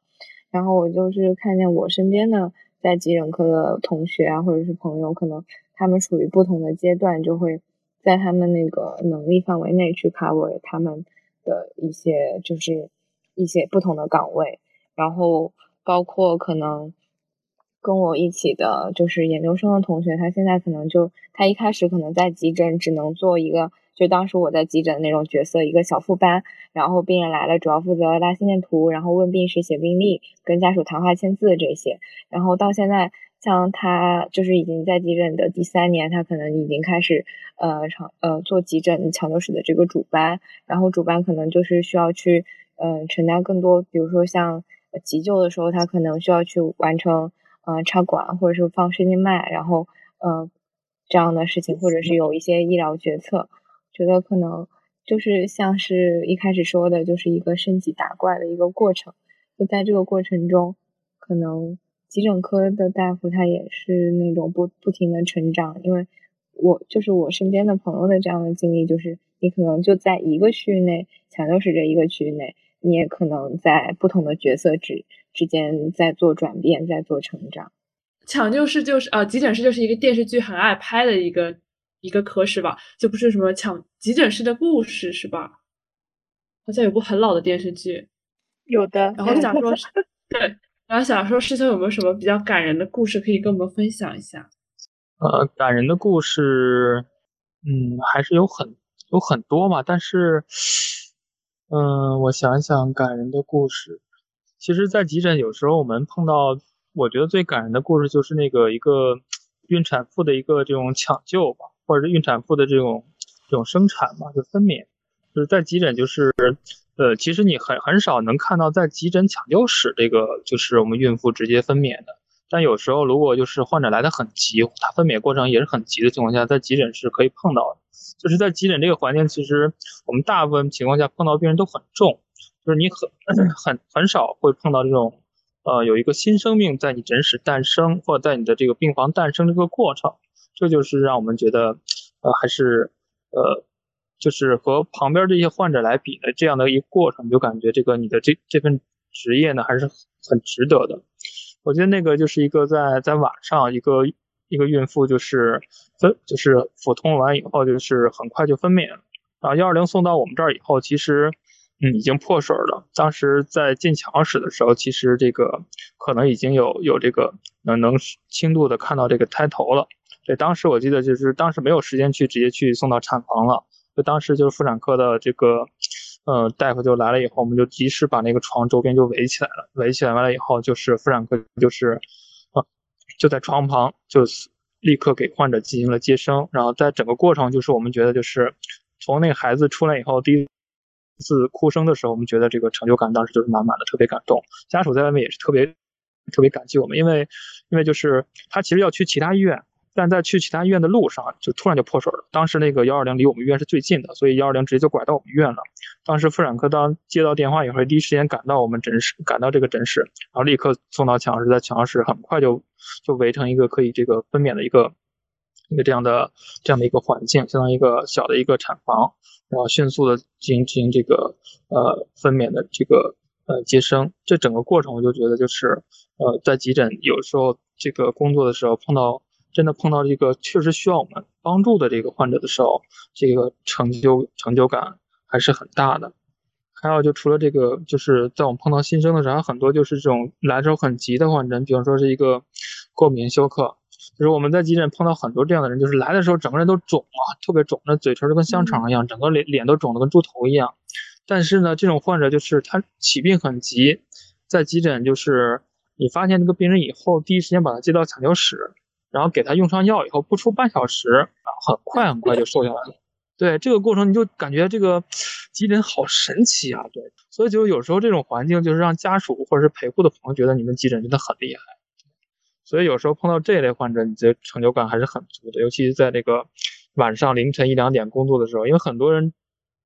然后我就是看见我身边的在急诊科的同学啊，或者是朋友，可能他们处于不同的阶段，就会在他们那个能力范围内去 cover 他们的一些就是一些不同的岗位，然后包括可能。跟我一起的就是研究生的同学，他现在可能就他一开始可能在急诊只能做一个，就当时我在急诊那种角色，一个小副班，然后病人来了，主要负责拉心电图，然后问病史、写病历、跟家属谈话、签字这些。然后到现在，像他就是已经在急诊的第三年，他可能已经开始呃长呃做急诊抢救室的这个主班，然后主班可能就是需要去呃承担更多，比如说像急救的时候，他可能需要去完成。呃，插管或者是放声静脉，然后呃这样的事情，或者是有一些医疗决策，觉得可能就是像是一开始说的，就是一个升级打怪的一个过程。就在这个过程中，可能急诊科的大夫他也是那种不不停的成长，因为我就是我身边的朋友的这样的经历，就是你可能就在一个区域内，抢救室这一个区域内，你也可能在不同的角色之。之间在做转变，在做成长。抢救室就是呃，急诊室就是一个电视剧很爱拍的一个一个科室吧，就不是什么抢急诊室的故事是吧？好像有部很老的电视剧，有的。然后想说，对，然后想说师兄有没有什么比较感人的故事可以跟我们分享一下？呃，感人的故事，嗯，还是有很有很多嘛，但是，嗯，我想想，感人的故事。其实，在急诊有时候我们碰到，我觉得最感人的故事就是那个一个孕产妇的一个这种抢救吧，或者是孕产妇的这种这种生产嘛，就分娩。是在急诊，就是呃，其实你很很少能看到在急诊抢救室这个就是我们孕妇直接分娩的。但有时候如果就是患者来的很急，他分娩过程也是很急的情况下，在急诊是可以碰到的。就是在急诊这个环境，其实我们大部分情况下碰到病人都很重。就是你很很很少会碰到这种，呃，有一个新生命在你诊室诞生，或者在你的这个病房诞生这个过程，这就是让我们觉得，呃，还是，呃，就是和旁边这些患者来比呢，这样的一个过程，就感觉这个你的这这份职业呢，还是很值得的。我觉得那个就是一个在在晚上，一个一个孕妇就是分就是腹痛完以后，就是很快就分娩了，然后幺二零送到我们这儿以后，其实。嗯，已经破水了。当时在进抢室的时候，其实这个可能已经有有这个能能轻度的看到这个胎头了。对，当时我记得就是当时没有时间去直接去送到产房了，当时就是妇产科的这个呃大夫就来了以后，我们就及时把那个床周边就围起来了。围起来完了以后，就是妇产科就是啊就在床旁就立刻给患者进行了接生。然后在整个过程就是我们觉得就是从那个孩子出来以后第一。次哭声的时候，我们觉得这个成就感当时就是满满的，特别感动。家属在外面也是特别特别感激我们，因为因为就是他其实要去其他医院，但在去其他医院的路上就突然就破水了。当时那个幺二零离我们医院是最近的，所以幺二零直接就拐到我们医院了。当时妇产科当接到电话以后，第一时间赶到我们诊室，赶到这个诊室，然后立刻送到抢救室，在抢救室很快就就围成一个可以这个分娩的一个一个这样的这样的一个环境，相当于一个小的一个产房。然后迅速的进行进行这个呃分娩的这个呃接生。这整个过程我就觉得就是呃在急诊有时候这个工作的时候碰到真的碰到这个确实需要我们帮助的这个患者的时候，这个成就成就感还是很大的。还有就除了这个，就是在我们碰到新生的时候，还有很多就是这种来的时候很急的患者，比方说是一个过敏休克，就是我们在急诊碰到很多这样的人，就是来的时候整个人都肿啊，特别肿，那嘴唇都跟香肠一样，整个脸脸都肿得跟猪头一样。但是呢，这种患者就是他起病很急，在急诊就是你发现这个病人以后，第一时间把他接到抢救室，然后给他用上药以后，不出半小时，很快很快就瘦下来了。对这个过程，你就感觉这个急诊好神奇啊！对，所以就有时候这种环境，就是让家属或者是陪护的朋友觉得你们急诊真的很厉害。所以有时候碰到这类患者，你的成就感还是很足的。尤其是在这个晚上凌晨一两点工作的时候，因为很多人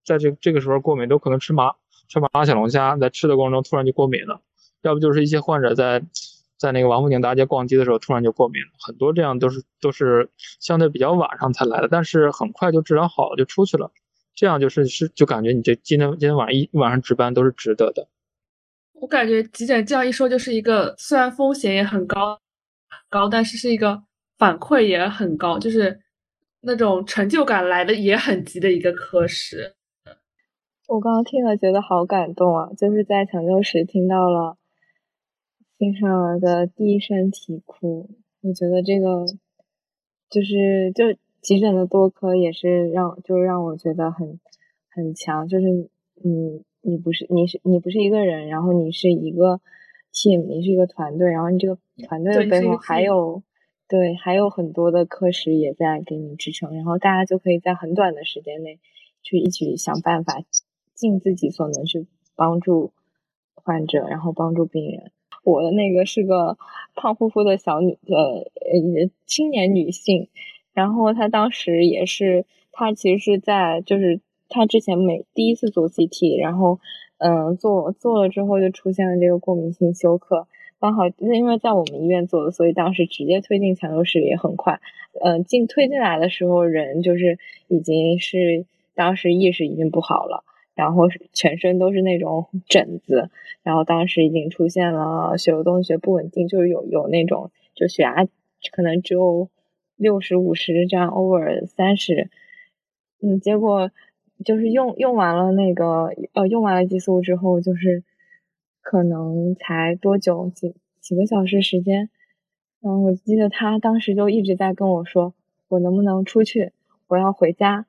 在这这个时候过敏，都可能吃麻吃麻辣小龙虾，在吃的过程中突然就过敏了，要不就是一些患者在。在那个王府井大街逛街的时候，突然就过敏了，很多这样都是都是相对比较晚上才来的，但是很快就治疗好了就出去了，这样就是是就感觉你这今天今天晚上一晚上值班都是值得的。我感觉急诊这样一说，就是一个虽然风险也很高高，但是是一个反馈也很高，就是那种成就感来的也很急的一个科室。我刚刚听了觉得好感动啊，就是在抢救室听到了。新生儿的第一声啼哭，我觉得这个就是就急诊的多科也是让就是让我觉得很很强，就是你你不是你是你不是一个人，然后你是一个 team，你是一个团队，然后你这个团队的背后还有对还有很多的科室也在给你支撑，然后大家就可以在很短的时间内去一起想办法，尽自己所能去帮助患者，然后帮助病人。我的那个是个胖乎乎的小女，呃，青年女性，然后她当时也是，她其实是在，就是她之前每第一次做 CT，然后，嗯，做做了之后就出现了这个过敏性休克，刚好因为在我们医院做的，所以当时直接推进抢救室也很快，嗯，进推进来的时候人就是已经是当时意识已经不好了。然后全身都是那种 疹子，然后当时已经出现了血流动学不稳定，就是有有那种就血压可能只有六十五十这样 over 三十，嗯，结果就是用用完了那个呃用完了激素之后，就是可能才多久几几个小时时间，嗯，我记得他当时就一直在跟我说，我能不能出去，我要回家。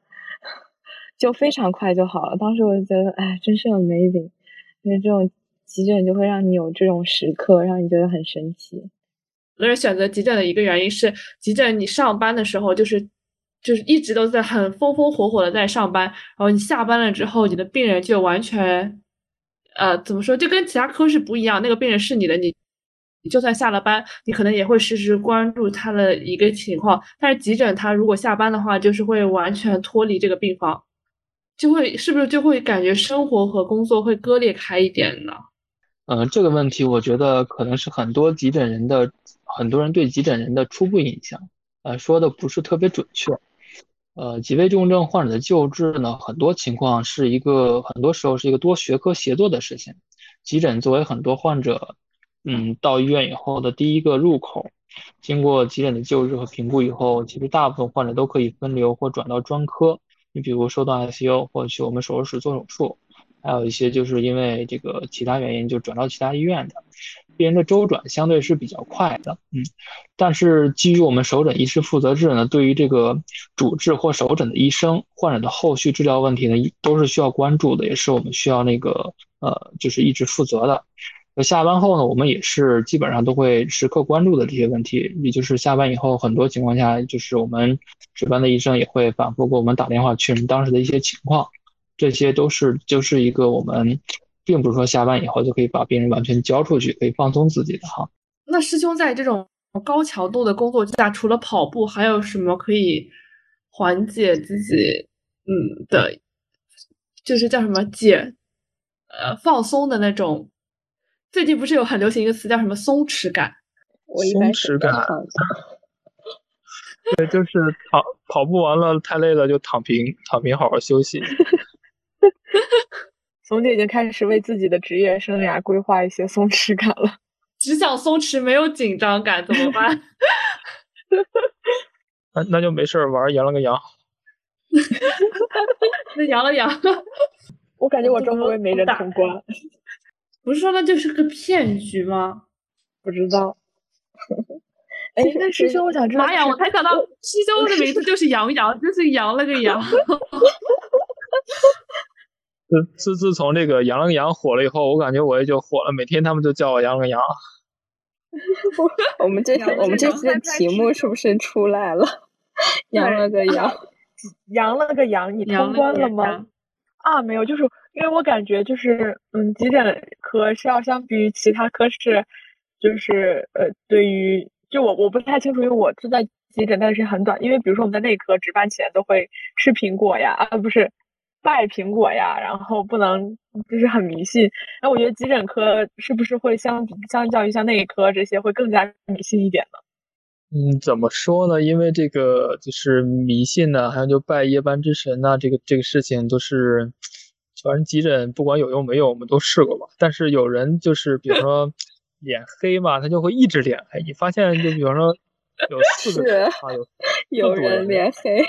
就非常快就好了。当时我就觉得，哎，真是 amazing，因为这种急诊就会让你有这种时刻，让你觉得很神奇。有人选择急诊的一个原因是，急诊你上班的时候就是就是一直都在很风风火火的在上班，然后你下班了之后，你的病人就完全，呃，怎么说，就跟其他科室不一样。那个病人是你的，你你就算下了班，你可能也会时时关注他的一个情况。但是急诊他如果下班的话，就是会完全脱离这个病房。就会是不是就会感觉生活和工作会割裂开一点呢？嗯，这个问题我觉得可能是很多急诊人的很多人对急诊人的初步印象，呃，说的不是特别准确。呃，急危重症患者的救治呢，很多情况是一个很多时候是一个多学科协作的事情。急诊作为很多患者，嗯，到医院以后的第一个入口，经过急诊的救治和评估以后，其实大部分患者都可以分流或转到专科。你比如收到 ICU 或者去我们手术室做手术，还有一些就是因为这个其他原因就转到其他医院的，病人的周转相对是比较快的，嗯，但是基于我们首诊医师负责制呢，对于这个主治或首诊的医生，患者的后续治疗问题呢，都是需要关注的，也是我们需要那个呃，就是一直负责的。那下班后呢，我们也是基本上都会时刻关注的这些问题，也就是下班以后，很多情况下就是我们值班的医生也会反复给我们打电话确认当时的一些情况，这些都是就是一个我们并不是说下班以后就可以把病人完全交出去，可以放松自己的哈。那师兄在这种高强度的工作之下，除了跑步，还有什么可以缓解自己嗯的，就是叫什么解呃放松的那种？最近不是有很流行一个词叫什么松弛感？松弛感，对，就是跑跑步完了太累了就躺平，躺平好好休息。冯姐已经开始为自己的职业生涯规划一些松弛感了。只想松弛，没有紧张感，怎么办？那那就没事儿，玩羊了个阳。那阳了阳。我感觉我周围没人通关。不是说那就是个骗局吗？不知道。哎，那师兄，我想知道。妈呀！我才想到，师兄的名字就是杨洋，就是杨了个杨。自自自从这个杨了个杨火了以后，我感觉我也就火了，每天他们就叫我杨了个 杨。我们这我们这次的题目是不是出来了？杨了个杨，杨了个杨，你通关了吗？啊，没有，就是因为我感觉就是，嗯，急诊科是要相比于其他科室，就是呃，对于就我我不太清楚，因为我是在急诊，但是很短。因为比如说我们在内科值班前都会吃苹果呀，啊不是。拜苹果呀，然后不能就是很迷信。那我觉得急诊科是不是会相比相较于像内科这些会更加迷信一点呢？嗯，怎么说呢？因为这个就是迷信呢，还有就拜夜班之神呐，这个这个事情都是，反正急诊不管有用没有，我们都试过吧。但是有人就是比如说脸黑嘛，他就会一直脸黑。你发现就比方说 有四个啊，有有人脸黑。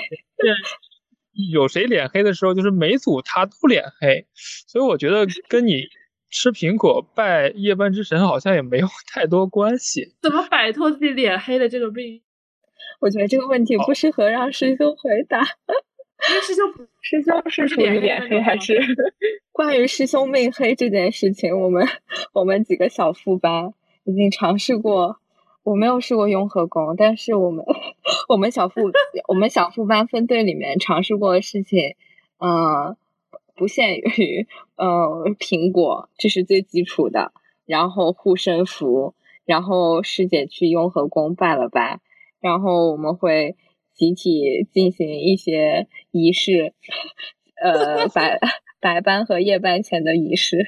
有谁脸黑的时候，就是每组他都脸黑，所以我觉得跟你吃苹果拜夜班之神好像也没有 太多关系。怎么摆脱自己脸黑的这个病？我觉得这个问题不适合让师兄回答。师兄，师兄是属于脸黑还是？关于师兄命黑这件事情，我们我们几个小副班已经尝试过。我没有试过雍和宫，但是我们我们小副我们小副班分队里面尝试过的事情，嗯，不限于呃苹果，这是最基础的，然后护身符，然后师姐去雍和宫拜了拜，然后我们会集体进行一些仪式，呃 白白班和夜班前的仪式，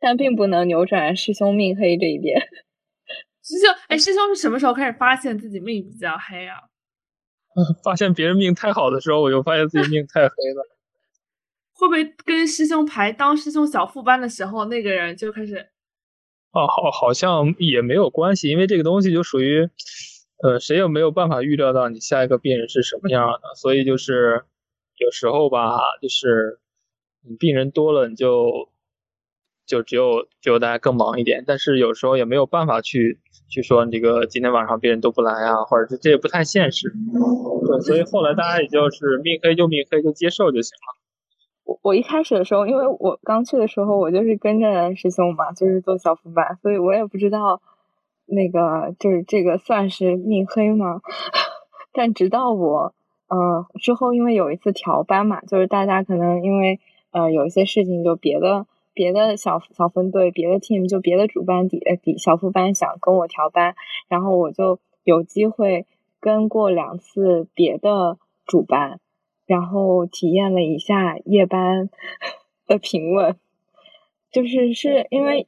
但并不能扭转师兄命黑这一点。师兄，哎，师兄是什么时候开始发现自己命比较黑啊？发现别人命太好的时候，我就发现自己命太黑了。会不会跟师兄排当师兄小副班的时候，那个人就开始？哦，好，好像也没有关系，因为这个东西就属于，呃，谁也没有办法预料到你下一个病人是什么样的，所以就是有时候吧，就是你病人多了，你就就只有只有大家更忙一点，但是有时候也没有办法去。去说这个今天晚上别人都不来啊，或者是这也不太现实，对，所以后来大家也就是命黑就命黑，就接受就行了。我我一开始的时候，因为我刚去的时候，我就是跟着师兄嘛，就是做小副班，所以我也不知道那个就是这个算是命黑吗？但直到我呃之后，因为有一次调班嘛，就是大家可能因为呃有一些事情就别的。别的小小分队，别的 team 就别的主班底底小副班想跟我调班，然后我就有机会跟过两次别的主班，然后体验了一下夜班 的平稳，就是是因为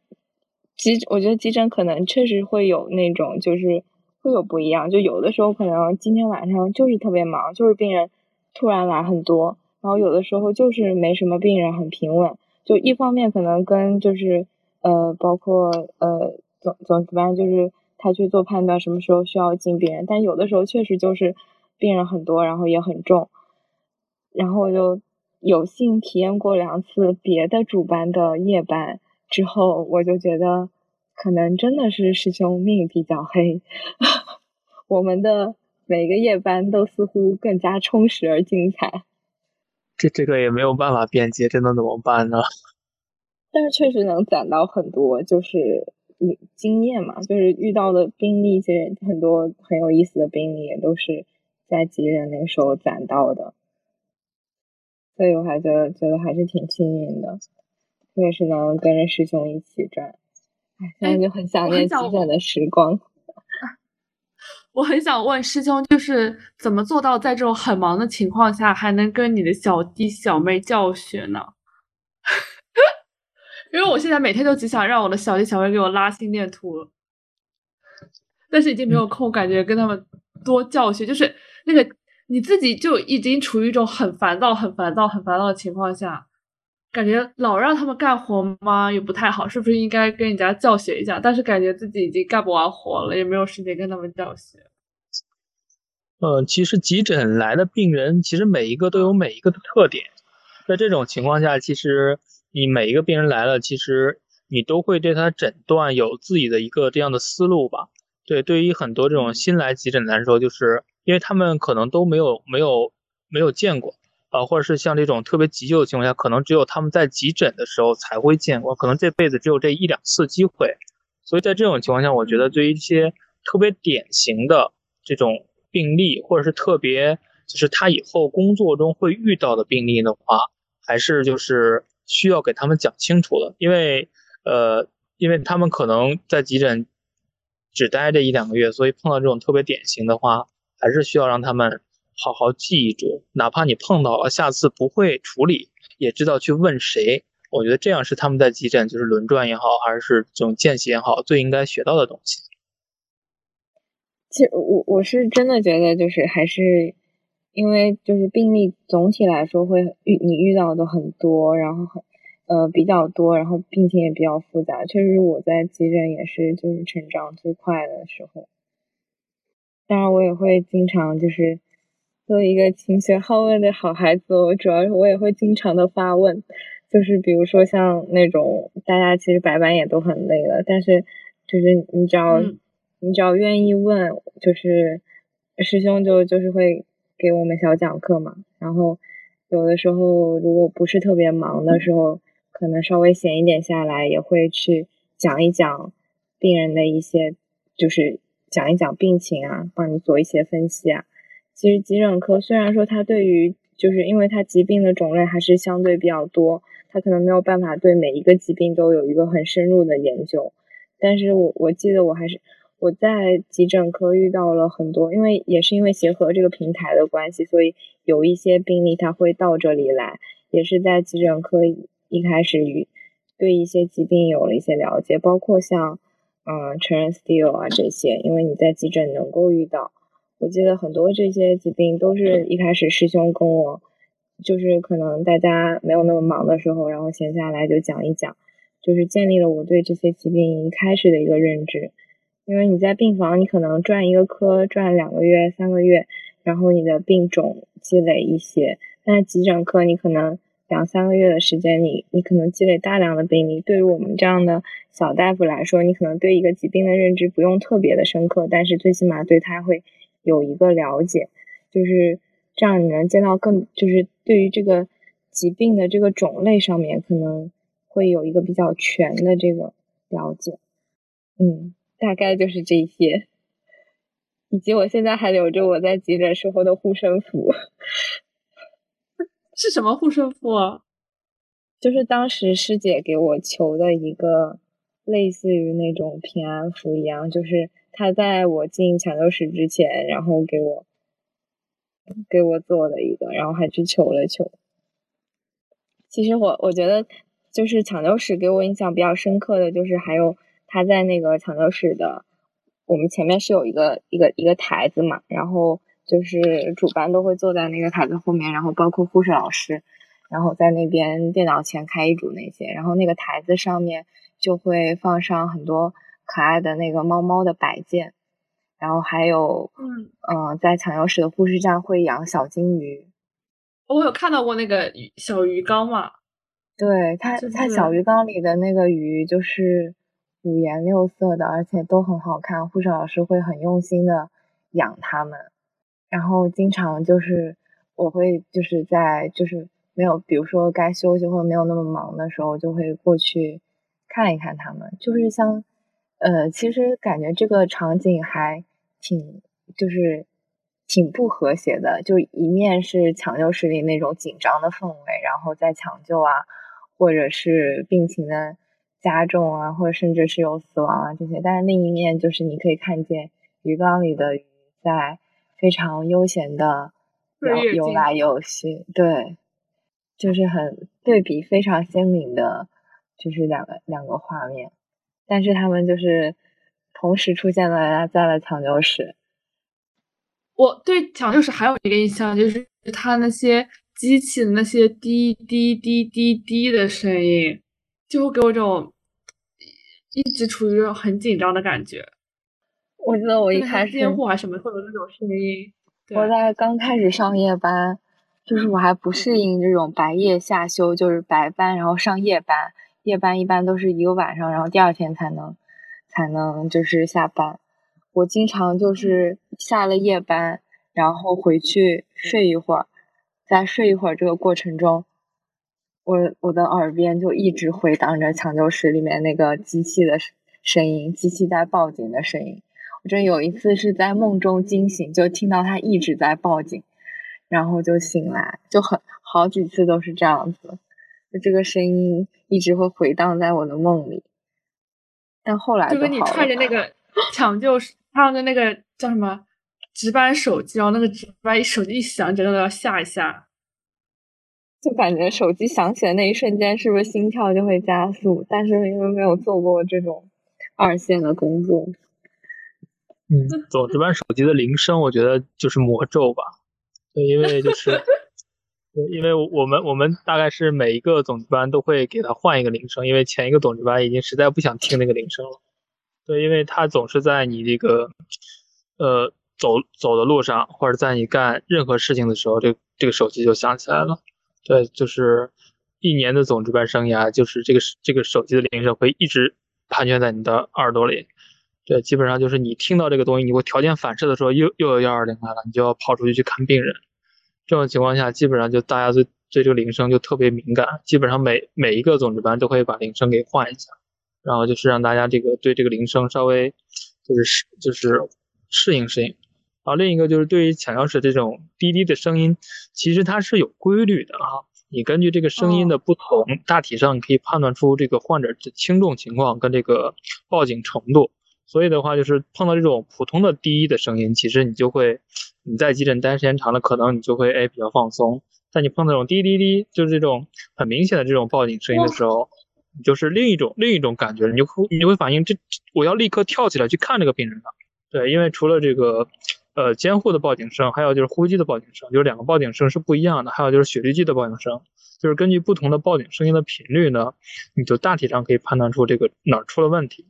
急，我觉得急诊可能确实会有那种就是会有不一样，就有的时候可能今天晚上就是特别忙，就是病人突然来很多，然后有的时候就是没什么病人，很平稳。就一方面可能跟就是呃包括呃总总值班就是他去做判断什么时候需要进病人，但有的时候确实就是病人很多，然后也很重，然后我就有幸体验过两次别的主班的夜班之后，我就觉得可能真的是师兄命比较黑，我们的每个夜班都似乎更加充实而精彩。这这个也没有办法辩解，这能怎么办呢？但是确实能攒到很多，就是经验嘛，就是遇到的病例，其实很多很有意思的病例，也都是在急诊那个时候攒到的。所以我还觉得觉得还是挺幸运的，我也是能跟着师兄一起转。哎，现在就很想念急诊的时光。我很想问师兄，就是怎么做到在这种很忙的情况下，还能跟你的小弟小妹教学呢？因为我现在每天都只想让我的小弟小妹给我拉心电图，但是已经没有空，感觉跟他们多教学，就是那个你自己就已经处于一种很烦躁、很烦躁、很烦躁的情况下，感觉老让他们干活吗？也不太好，是不是应该跟人家教学一下？但是感觉自己已经干不完活了，也没有时间跟他们教学。嗯，其实急诊来的病人，其实每一个都有每一个的特点。在这种情况下，其实你每一个病人来了，其实你都会对他诊断有自己的一个这样的思路吧？对，对于很多这种新来急诊来说，就是因为他们可能都没有没有没有见过啊，或者是像这种特别急救的情况下，可能只有他们在急诊的时候才会见过，可能这辈子只有这一两次机会。所以在这种情况下，我觉得对于一些特别典型的这种病例，或者是特别就是他以后工作中会遇到的病例的话，还是就是需要给他们讲清楚的，因为呃，因为他们可能在急诊。只待这一两个月，所以碰到这种特别典型的话，还是需要让他们好好记住。哪怕你碰到了，下次不会处理，也知道去问谁。我觉得这样是他们在急诊，就是轮转也好，还是这种见习也好，最应该学到的东西。其实我我是真的觉得，就是还是因为就是病例总体来说会遇你遇到的很多，然后很。呃，比较多，然后病情也比较复杂，确实我在急诊也是就是成长最快的时候。当然，我也会经常就是作为一个勤学好问的好孩子，我主要是我也会经常的发问，就是比如说像那种大家其实白班也都很累了，但是就是你只要你只要愿意问，就是师兄就就是会给我们小讲课嘛，然后有的时候如果不是特别忙的时候。可能稍微闲一点下来，也会去讲一讲病人的一些，就是讲一讲病情啊，帮你做一些分析啊。其实急诊科虽然说它对于，就是因为它疾病的种类还是相对比较多，它可能没有办法对每一个疾病都有一个很深入的研究。但是我我记得我还是我在急诊科遇到了很多，因为也是因为协和这个平台的关系，所以有一些病例他会到这里来，也是在急诊科。一开始与对一些疾病有了一些了解，包括像嗯成人 steel 啊这些，因为你在急诊能够遇到。我记得很多这些疾病都是一开始师兄跟我，就是可能大家没有那么忙的时候，然后闲下来就讲一讲，就是建立了我对这些疾病一开始的一个认知。因为你在病房，你可能转一个科转两个月、三个月，然后你的病种积累一些，但是急诊科你可能。两三个月的时间，你你可能积累大量的病例。对于我们这样的小大夫来说，你可能对一个疾病的认知不用特别的深刻，但是最起码对他会有一个了解，就是这样你能见到更，就是对于这个疾病的这个种类上面可能会有一个比较全的这个了解。嗯，大概就是这些，以及我现在还留着我在急诊时候的护身符。是什么护身符？就是当时师姐给我求的一个，类似于那种平安符一样，就是他在我进抢救室之前，然后给我给我做了一个，然后还去求了求。其实我我觉得，就是抢救室给我印象比较深刻的就是还有他在那个抢救室的，我们前面是有一个一个一个台子嘛，然后。就是主班都会坐在那个台子后面，然后包括护士老师，然后在那边电脑前开一组那些，然后那个台子上面就会放上很多可爱的那个猫猫的摆件，然后还有，嗯嗯，在抢救室的护士站会养小金鱼，我有看到过那个小鱼缸嘛，对它它小鱼缸里的那个鱼就是五颜六色的，而且都很好看，护士老师会很用心的养它们。然后经常就是我会就是在就是没有比如说该休息或者没有那么忙的时候，就会过去看一看它们。就是像呃，其实感觉这个场景还挺就是挺不和谐的。就一面是抢救室里那种紧张的氛围，然后在抢救啊，或者是病情的加重啊，或者甚至是有死亡啊这些。但是另一面就是你可以看见鱼缸里的鱼在。非常悠闲的游游来游去，对，就是很对比非常鲜明的，就是两个两个画面，但是他们就是同时出现了在了抢救室。我对抢救室还有一个印象，就是他那些机器的那些滴滴滴滴滴的声音，就会给我这种一直处于这种很紧张的感觉。我记得我一开始监护还是什么会有那种声音。我在刚开始上夜班，就是我还不适应这种白夜下休，就是白班然后上夜班，夜班一般都是一个晚上，然后第二天才能才能就是下班。我经常就是下了夜班，然后回去睡一会儿，在睡一会儿这个过程中，我我的耳边就一直回荡着抢救室里面那个机器的声音，机器在报警的声音。我这有一次是在梦中惊醒，就听到他一直在报警，然后就醒来，就很好几次都是这样子，就这个声音一直会回荡在我的梦里。但后来就跟你揣着那个抢救他的那个叫什么值班手机，然后那个值班手机一响，整个都要吓一吓，就感觉手机响起的那一瞬间，是不是心跳就会加速？但是因为没有做过这种二线的工作。嗯，总值班手机的铃声，我觉得就是魔咒吧。对，因为就是，对，因为我们我们大概是每一个总值班都会给他换一个铃声，因为前一个总值班已经实在不想听那个铃声了。对，因为他总是在你这个，呃，走走的路上，或者在你干任何事情的时候，这这个手机就响起来了。对，就是一年的总值班生涯，就是这个这个手机的铃声会一直盘旋在你的耳朵里。对，基本上就是你听到这个东西，你会条件反射的时候又又有幺二零来了，你就要跑出去去看病人。这种情况下，基本上就大家对对这个铃声就特别敏感，基本上每每一个总值班都会把铃声给换一下，然后就是让大家这个对这个铃声稍微就是适就是适应适应。然后另一个就是对于抢钥匙这种滴滴的声音，其实它是有规律的啊，你根据这个声音的不同，大体上你可以判断出这个患者的轻重情况跟这个报警程度。所以的话，就是碰到这种普通的滴滴的声音，其实你就会，你在急诊待时间长了，可能你就会哎比较放松。但你碰到这种滴滴滴，就是这种很明显的这种报警声音的时候，你就是另一种另一种感觉，你就会你就会反应这我要立刻跳起来去看这个病人了。对，因为除了这个呃监护的报警声，还有就是呼吸机的报警声，就是两个报警声是不一样的。还有就是血滤机的报警声，就是根据不同的报警声音的频率呢，你就大体上可以判断出这个哪儿出了问题。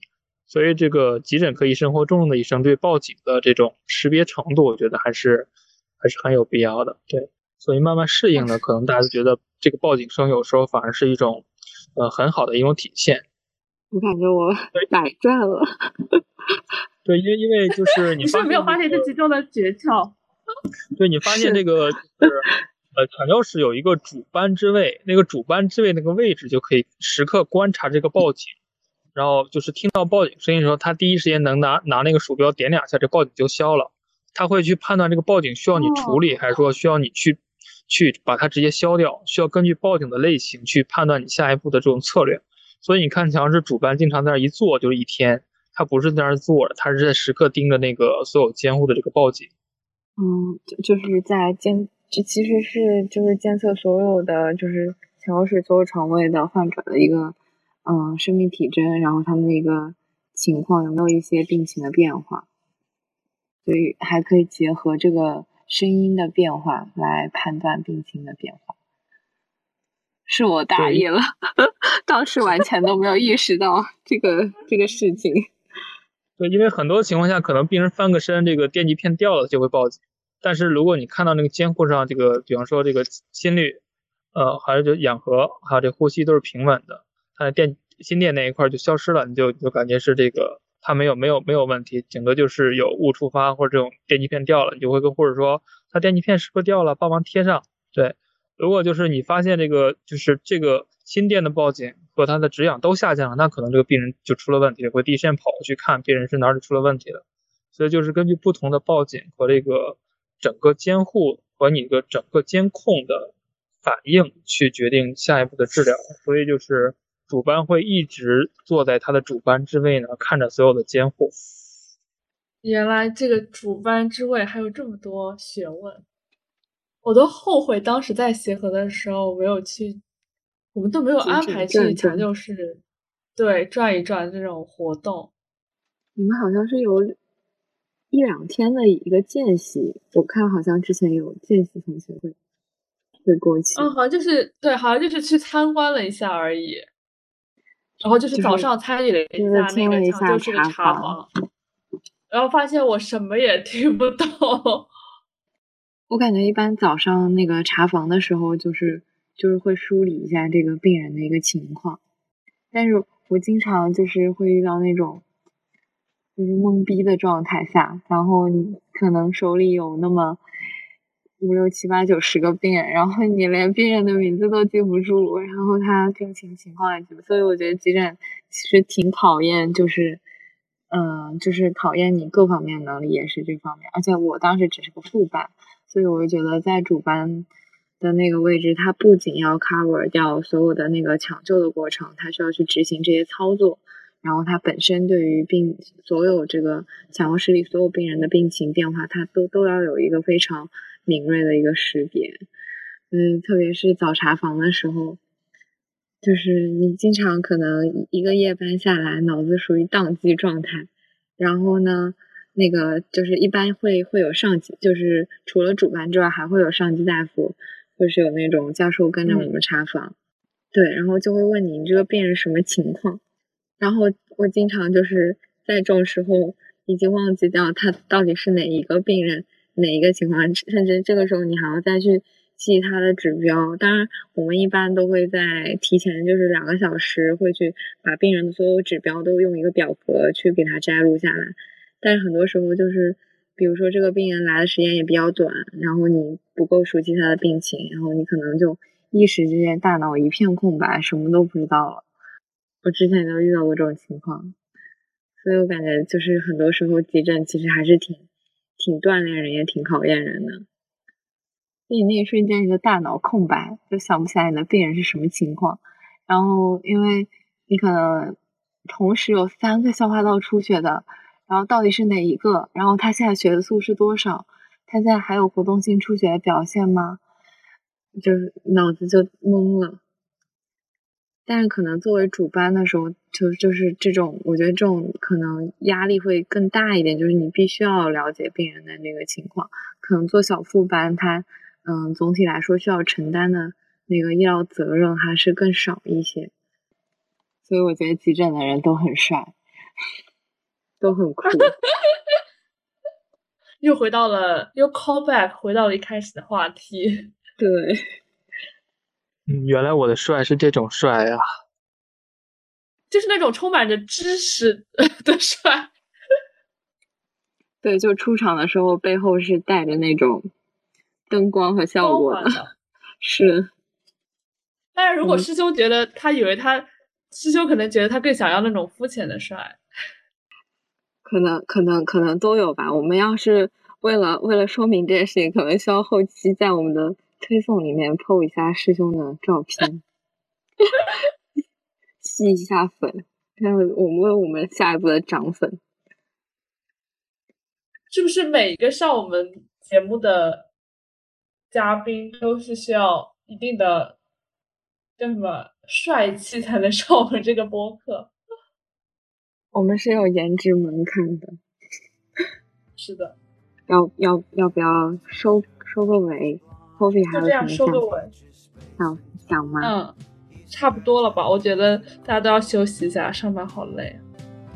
所以，这个急诊科医生或重症的医生对报警的这种识别程度，我觉得还是还是很有必要的。对，所以慢慢适应呢，可能大家觉得这个报警声有时候反而是一种呃很好的一种体现。我感觉我百转了。对，因为因为就是你是没有发现这其中的诀窍。对你发现这个就是呃抢救室有一个主班之位，那个主班之位那个位置就可以时刻观察这个报警。然后就是听到报警声音的时候，他第一时间能拿拿那个鼠标点两下，这报警就消了。他会去判断这个报警需要你处理，还是说需要你去去把它直接消掉。需要根据报警的类型去判断你下一步的这种策略。所以你看，像是主办经常在那一坐就是一天，他不是在那儿坐着，他是在时刻盯着那个所有监护的这个报警。嗯，就就是在监，这其实是就是监测所有的就是抢救室所有床位的患者的一个。嗯，生命体征，然后他们的一个情况有没有一些病情的变化？所以还可以结合这个声音的变化来判断病情的变化。是我大意了，当时完全都没有意识到这个这个事情。对，因为很多情况下，可能病人翻个身，这个电极片掉了就会报警。但是如果你看到那个监护上，这个比方说这个心率，呃，还有就氧合，还有这呼吸都是平稳的。它的电心电那一块就消失了，你就就感觉是这个它没有没有没有问题，整个就是有误触发或者这种电极片掉了，你就会跟护士说，它电极片是不是掉了，帮忙贴上。对，如果就是你发现这个就是这个心电的报警和它的止氧都下降了，那可能这个病人就出了问题，会第一时间跑过去看病人是哪里出了问题了。所以就是根据不同的报警和这个整个监护和你的整个监控的反应去决定下一步的治疗。所以就是。主班会一直坐在他的主班之位呢，看着所有的监护。原来这个主班之位还有这么多学问，我都后悔当时在协和的时候没有去，我们都没有安排去抢救室，对转一转这种活动。你们好像是有一两天的一个间隙，我看好像之前有见习同学会。会过去。嗯，好像就是对，好像就是去参观了一下而已。然后就是早上参与了一下那个抢救室的查房，然后发现我什么也听不懂。我感觉一般早上那个查房的时候，就是就是会梳理一下这个病人的一个情况，但是我经常就是会遇到那种就是懵逼的状态下，然后你可能手里有那么。五六七八九十个病人，然后你连病人的名字都记不住，然后他病情情况也记不，所以我觉得急诊其实挺考验，就是，嗯，就是考验你各方面能力也是这方面。而且我当时只是个副班，所以我就觉得在主班的那个位置，他不仅要 cover 掉所有的那个抢救的过程，他需要去执行这些操作，然后他本身对于病所有这个抢救室里所有病人的病情变化，他都都要有一个非常。敏锐的一个识别，嗯，特别是早查房的时候，就是你经常可能一个夜班下来，脑子属于宕机状态，然后呢，那个就是一般会会有上级，就是除了主班之外，还会有上级大夫，或是有那种教授跟着我们查房，对，然后就会问你这个病人什么情况，然后我经常就是在这种时候已经忘记掉他到底是哪一个病人。哪一个情况，甚至这个时候你还要再去记他的指标。当然，我们一般都会在提前，就是两个小时会去把病人的所有指标都用一个表格去给他摘录下来。但是很多时候就是，比如说这个病人来的时间也比较短，然后你不够熟悉他的病情，然后你可能就一时之间大脑一片空白，什么都不知道了。我之前都遇到过这种情况，所以我感觉就是很多时候急诊其实还是挺。挺锻炼人，也挺考验人的。你那一瞬间，你的大脑空白，就想不起来你的病人是什么情况。然后，因为你可能同时有三个消化道出血的，然后到底是哪一个？然后他现在血素是多少？他现在还有活动性出血的表现吗？就是脑子就懵了。但是可能作为主班的时候，就就是这种，我觉得这种可能压力会更大一点，就是你必须要了解病人的那个情况。可能做小副班，他嗯，总体来说需要承担的那个医疗责任还是更少一些。所以我觉得急诊的人都很帅，都很酷。又回到了，又 call back 回到了一开始的话题。对。嗯，原来我的帅是这种帅呀，就是那种充满着知识的 帅。对，就出场的时候背后是带着那种灯光和效果的，是。但是如果师兄觉得他以为他师兄可能觉得他更想要那种肤浅的帅，可能可能可能都有吧。我们要是为了为了说明这件事情，可能需要后期在我们的。推送里面 PO 一下师兄的照片，吸一下粉，然后我们为我们下一步的涨粉。是不是每一个上我们节目的嘉宾都是需要一定的叫什么帅气才能上我们这个播客？我们是有颜值门槛的。是的。要要要不要收收个尾？就这样收个尾，想想吗？嗯，差不多了吧？我觉得大家都要休息一下，上班好累。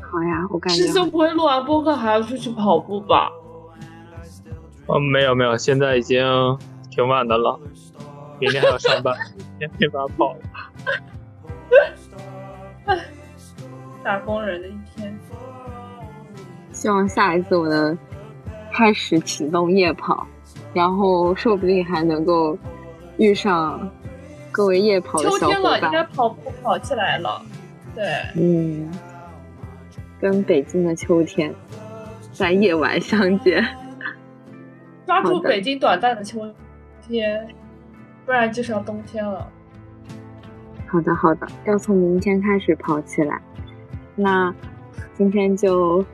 好呀，我感觉师兄不会录完播客还要出去跑步吧？嗯，没有没有，现在已经挺晚的了，明天还要上班，明天没法跑了。打工人的一天。希望下一次我能开始启动夜跑。然后说不定还能够遇上各位夜跑的小伙伴。秋天了，应该跑步跑起来了。对，嗯，跟北京的秋天在夜晚相见。抓住北京短暂的秋天，不然就是要冬天了。好的，好的，要从明天开始跑起来。那今天就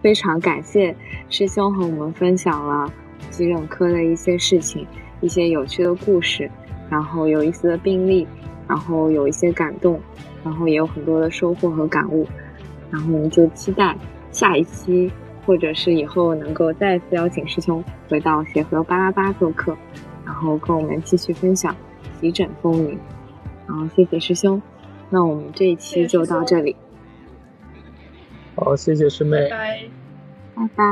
非常感谢师兄和我们分享了。急诊科的一些事情，一些有趣的故事，然后有意思的病例，然后有一些感动，然后也有很多的收获和感悟，然后我们就期待下一期，或者是以后能够再次邀请师兄回到协和八八八做客。然后跟我们继续分享急诊风云。然后谢谢师兄，那我们这一期就到这里。好，谢谢师妹，拜拜拜，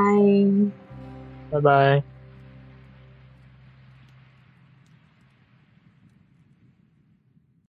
拜拜。